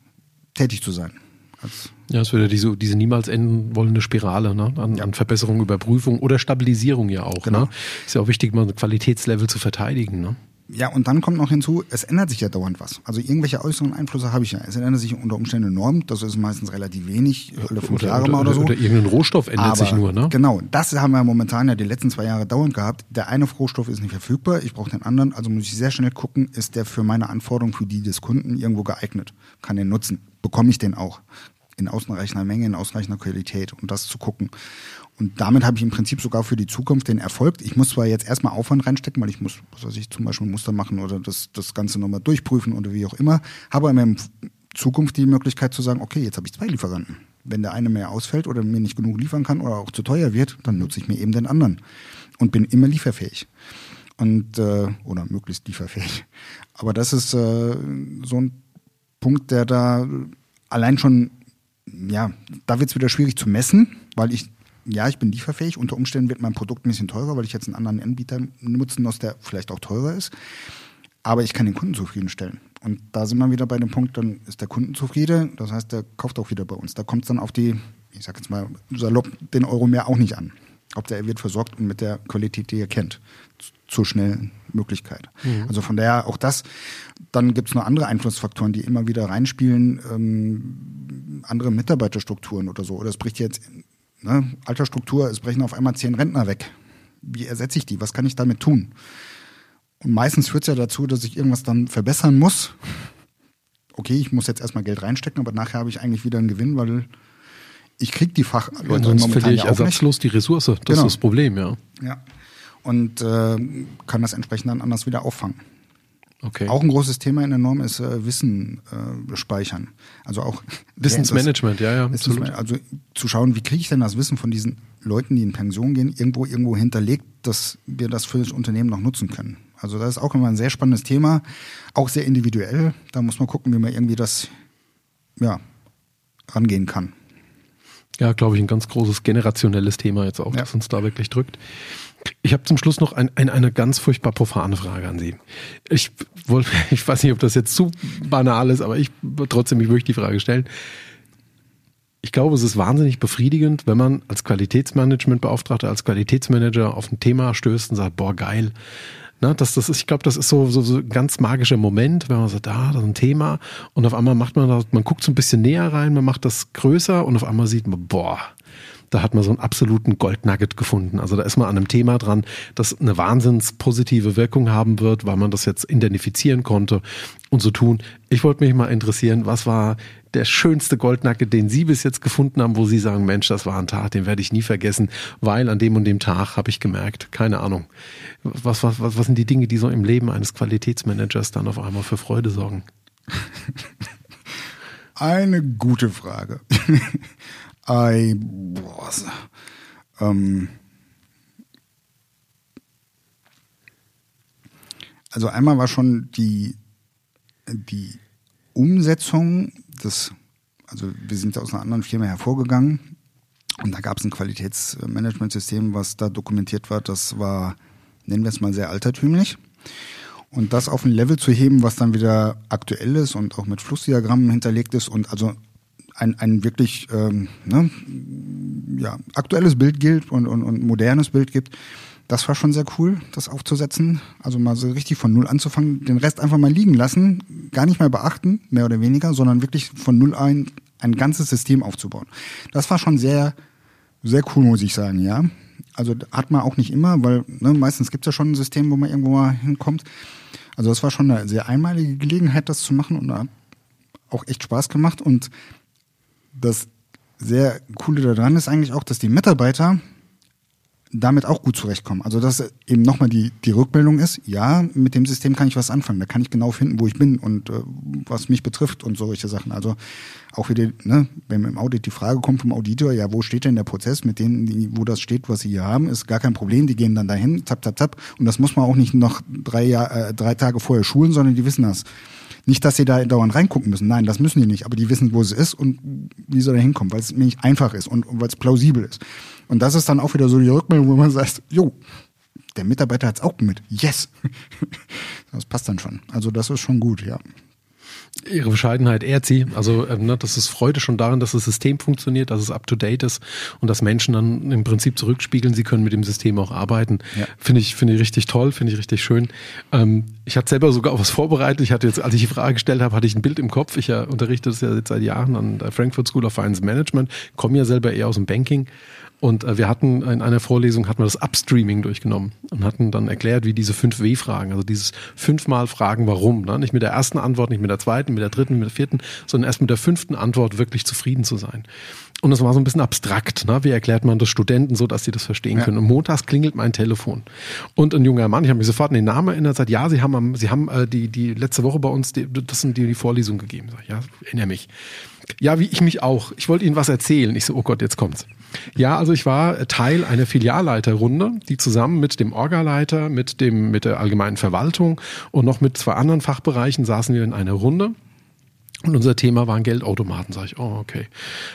tätig zu sein. Als ja, es würde diese, diese niemals enden wollende Spirale ne? an, ja. an Verbesserung, Überprüfung oder Stabilisierung ja auch. Genau. Ne? Ist ja auch wichtig, mal ein Qualitätslevel zu verteidigen. Ne? Ja, und dann kommt noch hinzu, es ändert sich ja dauernd was. Also irgendwelche äußeren Einflüsse habe ich ja. Es ändert sich unter Umständen enorm. Das ist meistens relativ wenig, alle fünf oder, Jahre mal oder, oder so. Oder irgendein Rohstoff ändert Aber sich nur, ne? Genau, das haben wir momentan ja die letzten zwei Jahre dauernd gehabt. Der eine Rohstoff ist nicht verfügbar, ich brauche den anderen. Also muss ich sehr schnell gucken, ist der für meine Anforderungen, für die des Kunden irgendwo geeignet? Kann den nutzen? Bekomme ich den auch? in ausreichender Menge, in ausreichender Qualität und das zu gucken. Und damit habe ich im Prinzip sogar für die Zukunft den Erfolg. Ich muss zwar jetzt erstmal Aufwand reinstecken, weil ich muss, was weiß ich, zum Beispiel ein Muster machen oder das, das Ganze nochmal durchprüfen oder wie auch immer, habe aber in Zukunft die Möglichkeit zu sagen, okay, jetzt habe ich zwei Lieferanten. Wenn der eine mehr ausfällt oder mir nicht genug liefern kann oder auch zu teuer wird, dann nutze ich mir eben den anderen und bin immer lieferfähig. Und äh, oder möglichst lieferfähig. Aber das ist äh, so ein Punkt, der da allein schon, ja, da wird es wieder schwierig zu messen, weil ich ja, ich bin lieferfähig. Unter Umständen wird mein Produkt ein bisschen teurer, weil ich jetzt einen anderen Anbieter nutzen muss, der vielleicht auch teurer ist. Aber ich kann den Kunden zufriedenstellen. Und da sind wir wieder bei dem Punkt, dann ist der Kunden zufrieden. Das heißt, der kauft auch wieder bei uns. Da kommt es dann auf die, ich sag jetzt mal salopp, den Euro mehr auch nicht an. Ob der wird versorgt und mit der Qualität, die er kennt. Zur schnellen Möglichkeit. Mhm. Also von daher auch das. Dann gibt es noch andere Einflussfaktoren, die immer wieder reinspielen. Ähm, andere Mitarbeiterstrukturen oder so. Oder es bricht jetzt Ne? Altersstruktur, es brechen auf einmal zehn Rentner weg. Wie ersetze ich die? Was kann ich damit tun? Und meistens führt es ja dazu, dass ich irgendwas dann verbessern muss. Okay, ich muss jetzt erstmal Geld reinstecken, aber nachher habe ich eigentlich wieder einen Gewinn, weil ich kriege die Fachleute ja, sonst verliere ich ja ersatzlos nicht. die Ressource. Das genau. ist das Problem, ja. Ja. Und äh, kann das entsprechend dann anders wieder auffangen. Okay. Auch ein großes Thema in der Norm ist äh, Wissen äh, speichern. Also auch (laughs) Wissensmanagement, ja, ja. Wissensmanagement, also zu schauen, wie kriege ich denn das Wissen von diesen Leuten, die in Pension gehen, irgendwo irgendwo hinterlegt, dass wir das für das Unternehmen noch nutzen können. Also das ist auch immer ein sehr spannendes Thema, auch sehr individuell. Da muss man gucken, wie man irgendwie das ja rangehen kann. Ja, glaube ich, ein ganz großes generationelles Thema jetzt auch, ja. das uns da wirklich drückt. Ich habe zum Schluss noch ein, ein, eine ganz furchtbar profane Frage an Sie. Ich wollte, (laughs) ich weiß nicht, ob das jetzt zu banal ist, aber ich trotzdem, ich möchte die Frage stellen. Ich glaube, es ist wahnsinnig befriedigend, wenn man als Qualitätsmanagementbeauftragter, als Qualitätsmanager auf ein Thema stößt und sagt, boah, geil. Na, das, das ich glaube, das ist so, so, so ein ganz magischer Moment, wenn man sagt, ah, das ist ein Thema und auf einmal macht man das, man guckt so ein bisschen näher rein, man macht das größer und auf einmal sieht man, boah, da hat man so einen absoluten Goldnugget gefunden. Also da ist man an einem Thema dran, das eine wahnsinns positive Wirkung haben wird, weil man das jetzt identifizieren konnte und so tun. Ich wollte mich mal interessieren, was war der schönste Goldnugget, den Sie bis jetzt gefunden haben, wo Sie sagen, Mensch, das war ein Tag, den werde ich nie vergessen, weil an dem und dem Tag habe ich gemerkt, keine Ahnung. Was, was, was, was sind die Dinge, die so im Leben eines Qualitätsmanagers dann auf einmal für Freude sorgen? Eine gute Frage. I, boah, ähm, also einmal war schon die, die Umsetzung des, also wir sind aus einer anderen Firma hervorgegangen und da gab es ein Qualitätsmanagementsystem, was da dokumentiert war, das war, nennen wir es mal, sehr altertümlich. Und das auf ein Level zu heben, was dann wieder aktuell ist und auch mit Flussdiagrammen hinterlegt ist und also ein, ein wirklich ähm, ne, ja, aktuelles Bild gilt und, und, und modernes Bild gibt. Das war schon sehr cool, das aufzusetzen. Also mal so richtig von Null anzufangen, den Rest einfach mal liegen lassen, gar nicht mehr beachten, mehr oder weniger, sondern wirklich von Null ein ein ganzes System aufzubauen. Das war schon sehr, sehr cool, muss ich sagen, ja. Also hat man auch nicht immer, weil ne, meistens gibt es ja schon ein System, wo man irgendwo mal hinkommt. Also das war schon eine sehr einmalige Gelegenheit, das zu machen und auch echt Spaß gemacht. Und das sehr Coole daran ist eigentlich auch, dass die Mitarbeiter damit auch gut zurechtkommen. Also dass eben nochmal die, die Rückmeldung ist, ja, mit dem System kann ich was anfangen. Da kann ich genau finden, wo ich bin und äh, was mich betrifft und solche Sachen. Also auch wieder, ne, wenn im Audit die Frage kommt vom Auditor, ja, wo steht denn der Prozess mit denen, die, wo das steht, was sie hier haben, ist gar kein Problem. Die gehen dann dahin, tap, tap, tap. Und das muss man auch nicht noch drei, Jahr, äh, drei Tage vorher schulen, sondern die wissen das. Nicht, dass sie da dauernd reingucken müssen. Nein, das müssen die nicht. Aber die wissen, wo es ist und wie soll da hinkommen, weil es nämlich einfach ist und, und weil es plausibel ist. Und das ist dann auch wieder so die Rückmeldung, wo man sagt, jo, der Mitarbeiter hat es auch mit. Yes. (laughs) Das passt dann schon. Also das ist schon gut, ja. Ihre Bescheidenheit ehrt sie. Also ähm, ne, das ist Freude schon daran, dass das System funktioniert, dass es up-to-date ist und dass Menschen dann im Prinzip zurückspiegeln, sie können mit dem System auch arbeiten. Ja. Finde ich, finde ich richtig toll, finde ich richtig schön. Ähm, ich hatte selber sogar auch was vorbereitet. Ich hatte jetzt, als ich die Frage gestellt habe, hatte ich ein Bild im Kopf. Ich ja, unterrichte das ja jetzt seit Jahren an der Frankfurt School of Finance Management, komme ja selber eher aus dem Banking Und äh, wir hatten in einer Vorlesung hatten wir das Upstreaming durchgenommen und hatten dann erklärt, wie diese fünf W-Fragen, also dieses fünfmal Fragen, warum, ne? nicht mit der ersten Antwort, nicht mit der zweiten, mit der dritten, mit der vierten, sondern erst mit der fünften Antwort wirklich zufrieden zu sein. Und es war so ein bisschen abstrakt. Ne? Wie erklärt man das Studenten so, dass sie das verstehen ja. können? Und montags klingelt mein Telefon. Und ein junger Mann, ich habe mich sofort an den Namen erinnert, sagt, ja, Sie haben, Sie haben äh, die, die letzte Woche bei uns, die, das sind die, die Vorlesung gegeben. Sag, ja, erinnere mich. Ja, wie ich mich auch. Ich wollte Ihnen was erzählen. Ich so, oh Gott, jetzt kommt's. Ja, also ich war Teil einer Filialleiterrunde, die zusammen mit dem Orgaleiter, mit dem, mit der allgemeinen Verwaltung und noch mit zwei anderen Fachbereichen saßen wir in einer Runde und unser Thema waren Geldautomaten. Sag ich, oh, okay.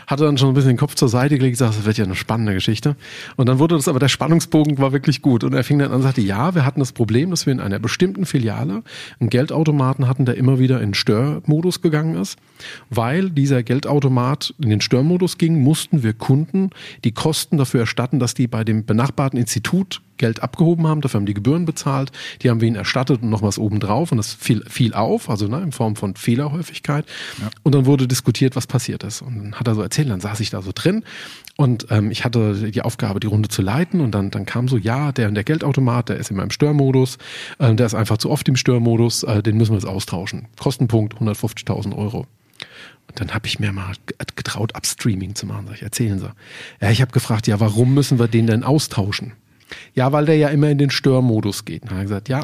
Hatte dann schon ein bisschen den Kopf zur Seite gelegt, gesagt, das wird ja eine spannende Geschichte. Und dann wurde das aber, der Spannungsbogen war wirklich gut. Und er fing dann an und sagte, ja, wir hatten das Problem, dass wir in einer bestimmten Filiale einen Geldautomaten hatten, der immer wieder in Störmodus gegangen ist. Weil dieser Geldautomat in den Störmodus ging, mussten wir Kunden die Kosten dafür erstatten, dass die bei dem benachbarten Institut Geld abgehoben haben, dafür haben die Gebühren bezahlt, die haben wir ihnen erstattet und noch was obendrauf und das fiel, fiel auf, also ne, in Form von Fehlerhäufigkeit. Ja. Und dann wurde diskutiert, was passiert ist. Und dann hat er so erzählt, dann saß ich da so drin und ähm, ich hatte die Aufgabe, die Runde zu leiten und dann, dann kam so, ja, der, der Geldautomat, der ist immer im Störmodus, äh, der ist einfach zu oft im Störmodus, äh, den müssen wir jetzt austauschen. Kostenpunkt 150.000 Euro. Und dann habe ich mir mal getraut, Upstreaming zu machen. Sag ich, erzählen Sie. Ja, ich habe gefragt, ja, warum müssen wir den denn austauschen? Ja, weil der ja immer in den Störmodus geht. Und dann hat er gesagt, ja.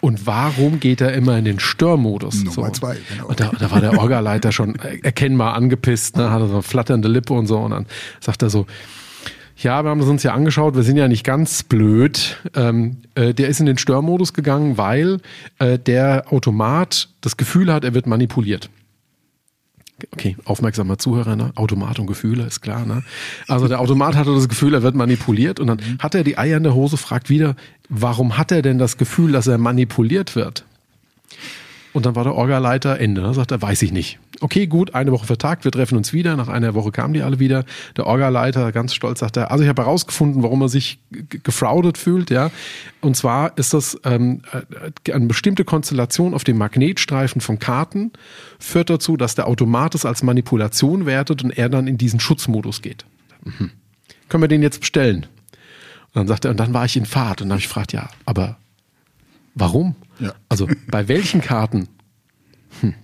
Und warum geht er immer in den Störmodus? Nummer so. zwei, genau. Und da, da war der Orgaleiter schon (laughs) erkennbar angepisst, ne, hatte so eine flatternde Lippe und so. Und dann sagt er so, ja, wir haben es uns ja angeschaut, wir sind ja nicht ganz blöd. Ähm, äh, der ist in den Störmodus gegangen, weil äh, der Automat das Gefühl hat, er wird manipuliert okay, aufmerksamer Zuhörer, ne? Automat und Gefühle, ist klar, ne? Also der Automat hatte das Gefühl, er wird manipuliert und dann mhm. hat er die Eier in der Hose, fragt wieder, warum hat er denn das Gefühl, dass er manipuliert wird? Und dann war der Orgaleiter Ende. Da sagt er, weiß ich nicht. Okay, gut, eine Woche vertagt, wir treffen uns wieder. Nach einer Woche kamen die alle wieder. Der Orgaleiter ganz stolz sagt er, also ich habe herausgefunden, warum er sich gefraudet fühlt, ja. Und zwar ist das ähm, äh, eine bestimmte Konstellation auf dem Magnetstreifen von Karten führt dazu, dass der Automat es als Manipulation wertet und er dann in diesen Schutzmodus geht. Mhm. Können wir den jetzt bestellen? Und dann sagt er, und dann war ich in Fahrt. Und dann habe ich gefragt, ja, aber warum? Ja. Also bei welchen Karten? Hm.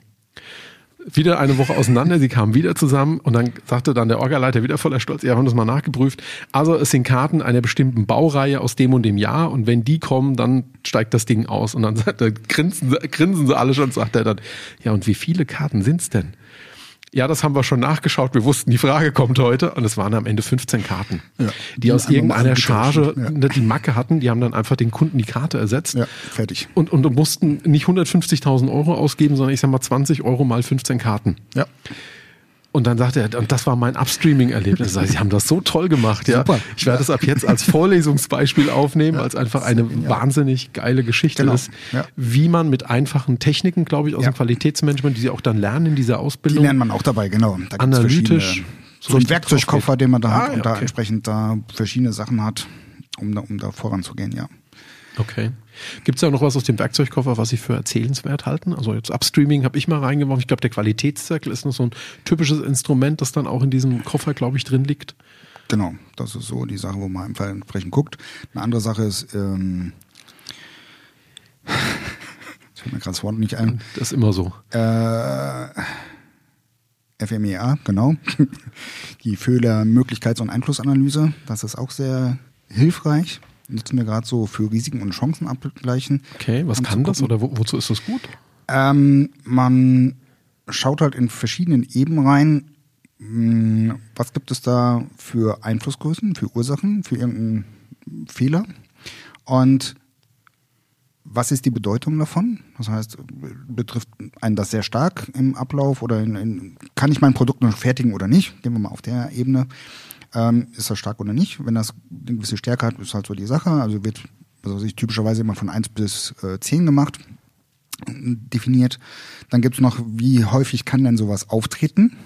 Wieder eine Woche auseinander, sie kamen wieder zusammen und dann sagte dann der Orgaleiter wieder voller Stolz, ja, haben das mal nachgeprüft. Also es sind Karten einer bestimmten Baureihe aus dem und dem Jahr und wenn die kommen, dann steigt das Ding aus. Und dann sagt er, grinsen, grinsen sie alle schon sagt er dann, ja, und wie viele Karten sind's denn? Ja, das haben wir schon nachgeschaut. Wir wussten, die Frage kommt heute und es waren am Ende 15 Karten, ja, die, aus irgendeiner Charge ja. die Macke hatten. Die haben dann einfach den Kunden die Karte ersetzt. Ja, fertig. Und, und mussten nicht 150.000 Euro ausgeben, sondern ich sag mal 20 Euro mal 15 Karten. Ja. Und dann sagte er, und das war mein Upstreaming-Erlebnis. Sie haben das so toll gemacht, ja. Super. Ich werde es ab jetzt als Vorlesungsbeispiel aufnehmen, ja, weil es einfach eine genial. wahnsinnig geile Geschichte genau. ist, ja. wie man mit einfachen Techniken, glaube ich, aus ja. dem Qualitätsmanagement, die sie auch dann lernen in dieser Ausbildung. Die lernt man auch dabei, genau. Da analytisch. So, so ein Werkzeugkoffer, den man da ah, hat und okay. da entsprechend da verschiedene Sachen hat, um da, um da voranzugehen, ja. Okay. Gibt es da noch was aus dem Werkzeugkoffer, was Sie für erzählenswert halten? Also jetzt Upstreaming habe ich mal reingeworfen. Ich glaube, der Qualitätszirkel ist noch so ein typisches Instrument, das dann auch in diesem Koffer, glaube ich, drin liegt. Genau, das ist so die Sache, wo man einfach entsprechend guckt. Eine andere Sache ist, ähm, das (laughs) fällt mir gerade das Wort nicht ein. Das ist immer so. Äh, FMEA, genau. (laughs) Die Fehler-Möglichkeits- und Einflussanalyse, das ist auch sehr hilfreich nutzen wir gerade so für Risiken und Chancen abgleichen. Okay, was kann das oder wo, wozu ist das gut? Ähm, man schaut halt in verschiedenen Ebenen rein, hm, was gibt es da für Einflussgrößen, für Ursachen, für irgendeinen Fehler und was ist die Bedeutung davon? Das heißt, betrifft einen das sehr stark im Ablauf oder in, in, kann ich mein Produkt noch fertigen oder nicht? Gehen wir mal auf der Ebene. Ähm, ist das stark oder nicht? Wenn das eine gewisse Stärke hat, ist halt so die Sache. Also wird also sich typischerweise immer von 1 bis äh, 10 gemacht, definiert. Dann gibt es noch, wie häufig kann denn sowas auftreten?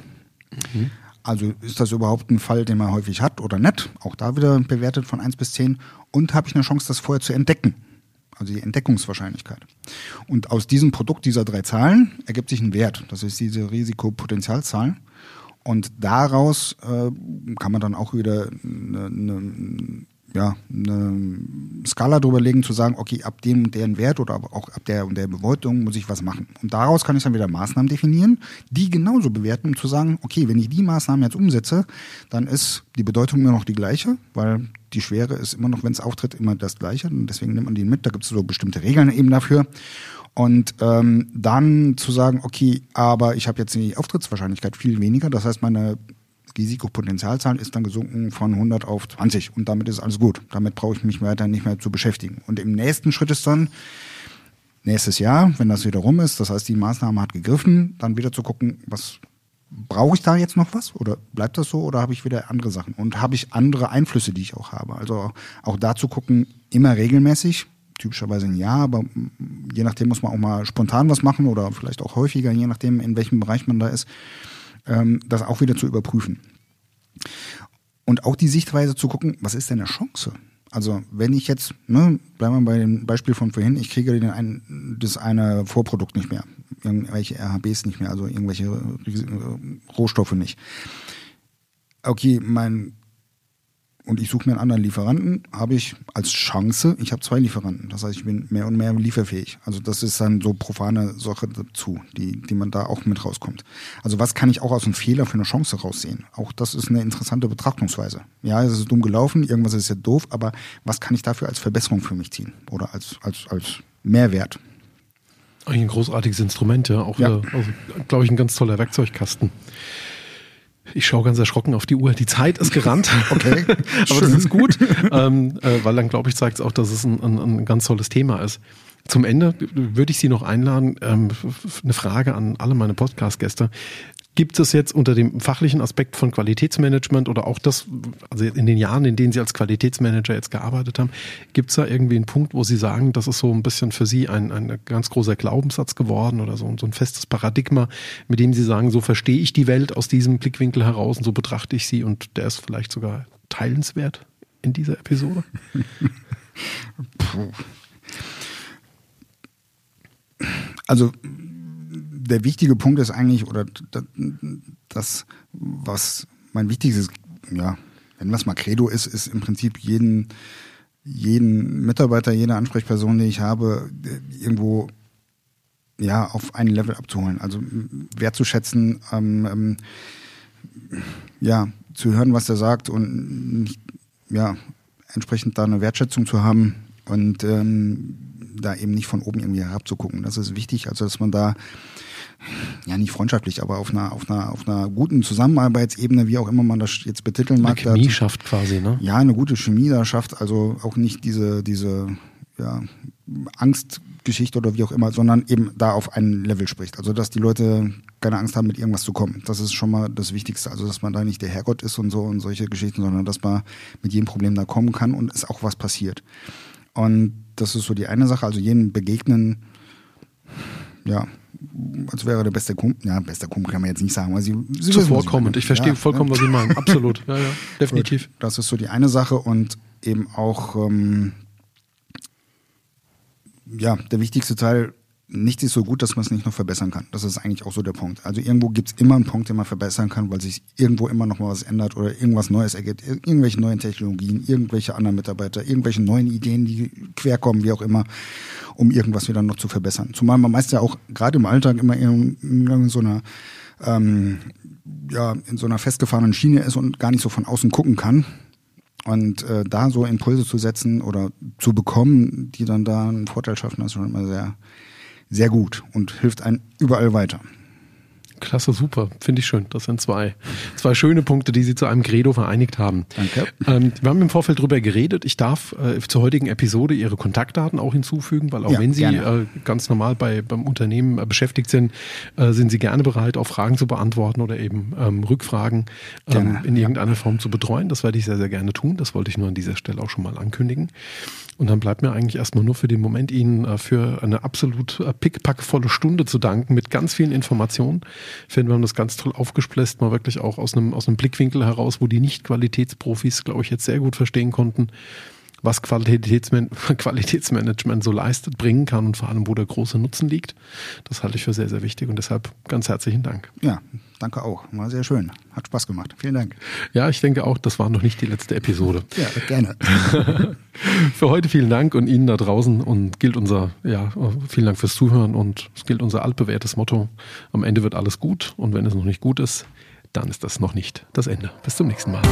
Mhm. Also ist das überhaupt ein Fall, den man häufig hat oder nicht? Auch da wieder bewertet von 1 bis 10. Und habe ich eine Chance, das vorher zu entdecken? Also die Entdeckungswahrscheinlichkeit. Und aus diesem Produkt dieser drei Zahlen ergibt sich ein Wert. Das ist diese Risikopotenzialzahl. Und daraus äh, kann man dann auch wieder eine, eine ja, eine Skala drüber legen, zu sagen, okay, ab dem und deren Wert oder auch ab der und der Bedeutung muss ich was machen. Und daraus kann ich dann wieder Maßnahmen definieren, die genauso bewerten, um zu sagen, okay, wenn ich die Maßnahmen jetzt umsetze, dann ist die Bedeutung immer noch die gleiche, weil die Schwere ist immer noch, wenn es auftritt, immer das gleiche. Und deswegen nimmt man die mit. Da gibt es so bestimmte Regeln eben dafür. Und ähm, dann zu sagen, okay, aber ich habe jetzt die Auftrittswahrscheinlichkeit viel weniger. Das heißt, meine Risikopotenzialzahl ist dann gesunken von 100 auf 20 und damit ist alles gut. Damit brauche ich mich weiter nicht mehr zu beschäftigen. Und im nächsten Schritt ist dann nächstes Jahr, wenn das wieder rum ist, das heißt, die Maßnahme hat gegriffen, dann wieder zu gucken, was brauche ich da jetzt noch was oder bleibt das so oder habe ich wieder andere Sachen und habe ich andere Einflüsse, die ich auch habe. Also auch da zu gucken, immer regelmäßig, typischerweise ein Jahr, aber je nachdem muss man auch mal spontan was machen oder vielleicht auch häufiger, je nachdem, in welchem Bereich man da ist ähm, das auch wieder zu überprüfen. Und auch die Sichtweise zu gucken, was ist denn eine Chance? Also wenn ich jetzt, ne, bleiben wir bei dem Beispiel von vorhin, ich kriege den ein, das eine Vorprodukt nicht mehr, irgendwelche RHBs nicht mehr, also irgendwelche Rohstoffe nicht. Okay, mein und ich suche mir einen anderen Lieferanten, habe ich als Chance, ich habe zwei Lieferanten. Das heißt, ich bin mehr und mehr lieferfähig. Also das ist dann so profane Sache dazu, die, die man da auch mit rauskommt. Also was kann ich auch aus einem Fehler für eine Chance raussehen? Auch das ist eine interessante Betrachtungsweise. Ja, es ist dumm gelaufen, irgendwas ist ja doof, aber was kann ich dafür als Verbesserung für mich ziehen? Oder als, als, als Mehrwert? Eigentlich ein großartiges Instrument, ja. Auch, ja. also, glaube ich, ein ganz toller Werkzeugkasten. Ich schaue ganz erschrocken auf die Uhr. Die Zeit ist gerannt. (laughs) Okay. (laughs) Aber das ist gut, ähm, äh, weil dann, glaube ich, zeigt es auch, dass es ein, ein, ein ganz tolles Thema ist. Zum Ende würde ich Sie noch einladen, ähm, eine Frage an alle meine Podcast-Gäste. Gibt es jetzt unter dem fachlichen Aspekt von Qualitätsmanagement oder auch das, also in den Jahren, in denen Sie als Qualitätsmanager jetzt gearbeitet haben, gibt es da irgendwie einen Punkt, wo Sie sagen, das ist so ein bisschen für Sie ein, ein ganz großer Glaubenssatz geworden oder so, so ein festes Paradigma, mit dem Sie sagen, so verstehe ich die Welt aus diesem Blickwinkel heraus und so betrachte ich sie und der ist vielleicht sogar teilenswert in dieser Episode? Puh. (laughs) Also der wichtige Punkt ist eigentlich, oder das, was mein wichtigstes, ja, wenn das mal Credo ist, ist im Prinzip jeden, jeden Mitarbeiter, jede Ansprechperson, die ich habe, irgendwo ja auf ein Level abzuholen. Also wertzuschätzen, ähm, ähm, ja, zu hören, was er sagt und nicht, ja, entsprechend da eine Wertschätzung zu haben und ähm, da eben nicht von oben irgendwie herabzugucken. Das ist wichtig, also dass man da ja nicht freundschaftlich, aber auf einer, auf einer, auf einer guten Zusammenarbeitsebene, wie auch immer man das jetzt betiteln mag. Eine Chemie schafft quasi, ne? Ja, eine gute Chemie da schafft, also auch nicht diese, diese, ja, Angstgeschichte oder wie auch immer, sondern eben da auf ein Level spricht. Also, dass die Leute keine Angst haben, mit irgendwas zu kommen. Das ist schon mal das Wichtigste. Also, dass man da nicht der Herrgott ist und so und solche Geschichten, sondern dass man mit jedem Problem da kommen kann und es auch was passiert. Und das ist so die eine Sache. Also, jeden begegnen, ja, als wäre der beste Kumpel. Ja, bester Kumpel kann man jetzt nicht sagen, weil sie, sie Zuvorkommend. Ich verstehe ja, vollkommen, was Sie meinen. (laughs) Absolut. Ja, ja, definitiv. Gut, das ist so die eine Sache und eben auch, ähm, ja, der wichtigste Teil nichts ist so gut, dass man es nicht noch verbessern kann. Das ist eigentlich auch so der Punkt. Also irgendwo gibt es immer einen Punkt, den man verbessern kann, weil sich irgendwo immer noch mal was ändert oder irgendwas Neues ergibt, irgendwelche neuen Technologien, irgendwelche anderen Mitarbeiter, irgendwelche neuen Ideen, die querkommen, wie auch immer, um irgendwas wieder noch zu verbessern. Zumal man meist ja auch gerade im Alltag immer in, in so einer ähm, ja, in so einer festgefahrenen Schiene ist und gar nicht so von außen gucken kann. Und äh, da so Impulse zu setzen oder zu bekommen, die dann da einen Vorteil schaffen, das ist schon immer sehr, sehr gut und hilft einem überall weiter. Klasse, super. Finde ich schön. Das sind zwei, zwei schöne Punkte, die Sie zu einem Credo vereinigt haben. Danke. Ähm, wir haben im Vorfeld drüber geredet. Ich darf äh, zur heutigen Episode Ihre Kontaktdaten auch hinzufügen, weil auch ja, wenn Sie äh, ganz normal bei, beim Unternehmen äh, beschäftigt sind, äh, sind Sie gerne bereit, auch Fragen zu beantworten oder eben ähm, Rückfragen ähm, in irgendeiner Form zu betreuen. Das werde ich sehr, sehr gerne tun. Das wollte ich nur an dieser Stelle auch schon mal ankündigen. Und dann bleibt mir eigentlich erstmal nur für den Moment Ihnen äh, für eine absolut äh, pickpackvolle Stunde zu danken mit ganz vielen Informationen. Ich finde, wir haben das ganz toll aufgespläst, mal wirklich auch aus einem, aus einem Blickwinkel heraus, wo die Nicht-Qualitätsprofis, glaube ich, jetzt sehr gut verstehen konnten, was Qualitätsman (laughs) Qualitätsmanagement so leistet, bringen kann und vor allem, wo der große Nutzen liegt. Das halte ich für sehr, sehr wichtig und deshalb ganz herzlichen Dank. Ja, danke auch. War sehr schön. Hat Spaß gemacht. Vielen Dank. Ja, ich denke auch, das war noch nicht die letzte Episode. Ja, gerne. (laughs) für heute vielen Dank und Ihnen da draußen und gilt unser, ja, vielen Dank fürs Zuhören und es gilt unser altbewährtes Motto. Am Ende wird alles gut und wenn es noch nicht gut ist, dann ist das noch nicht das Ende. Bis zum nächsten Mal.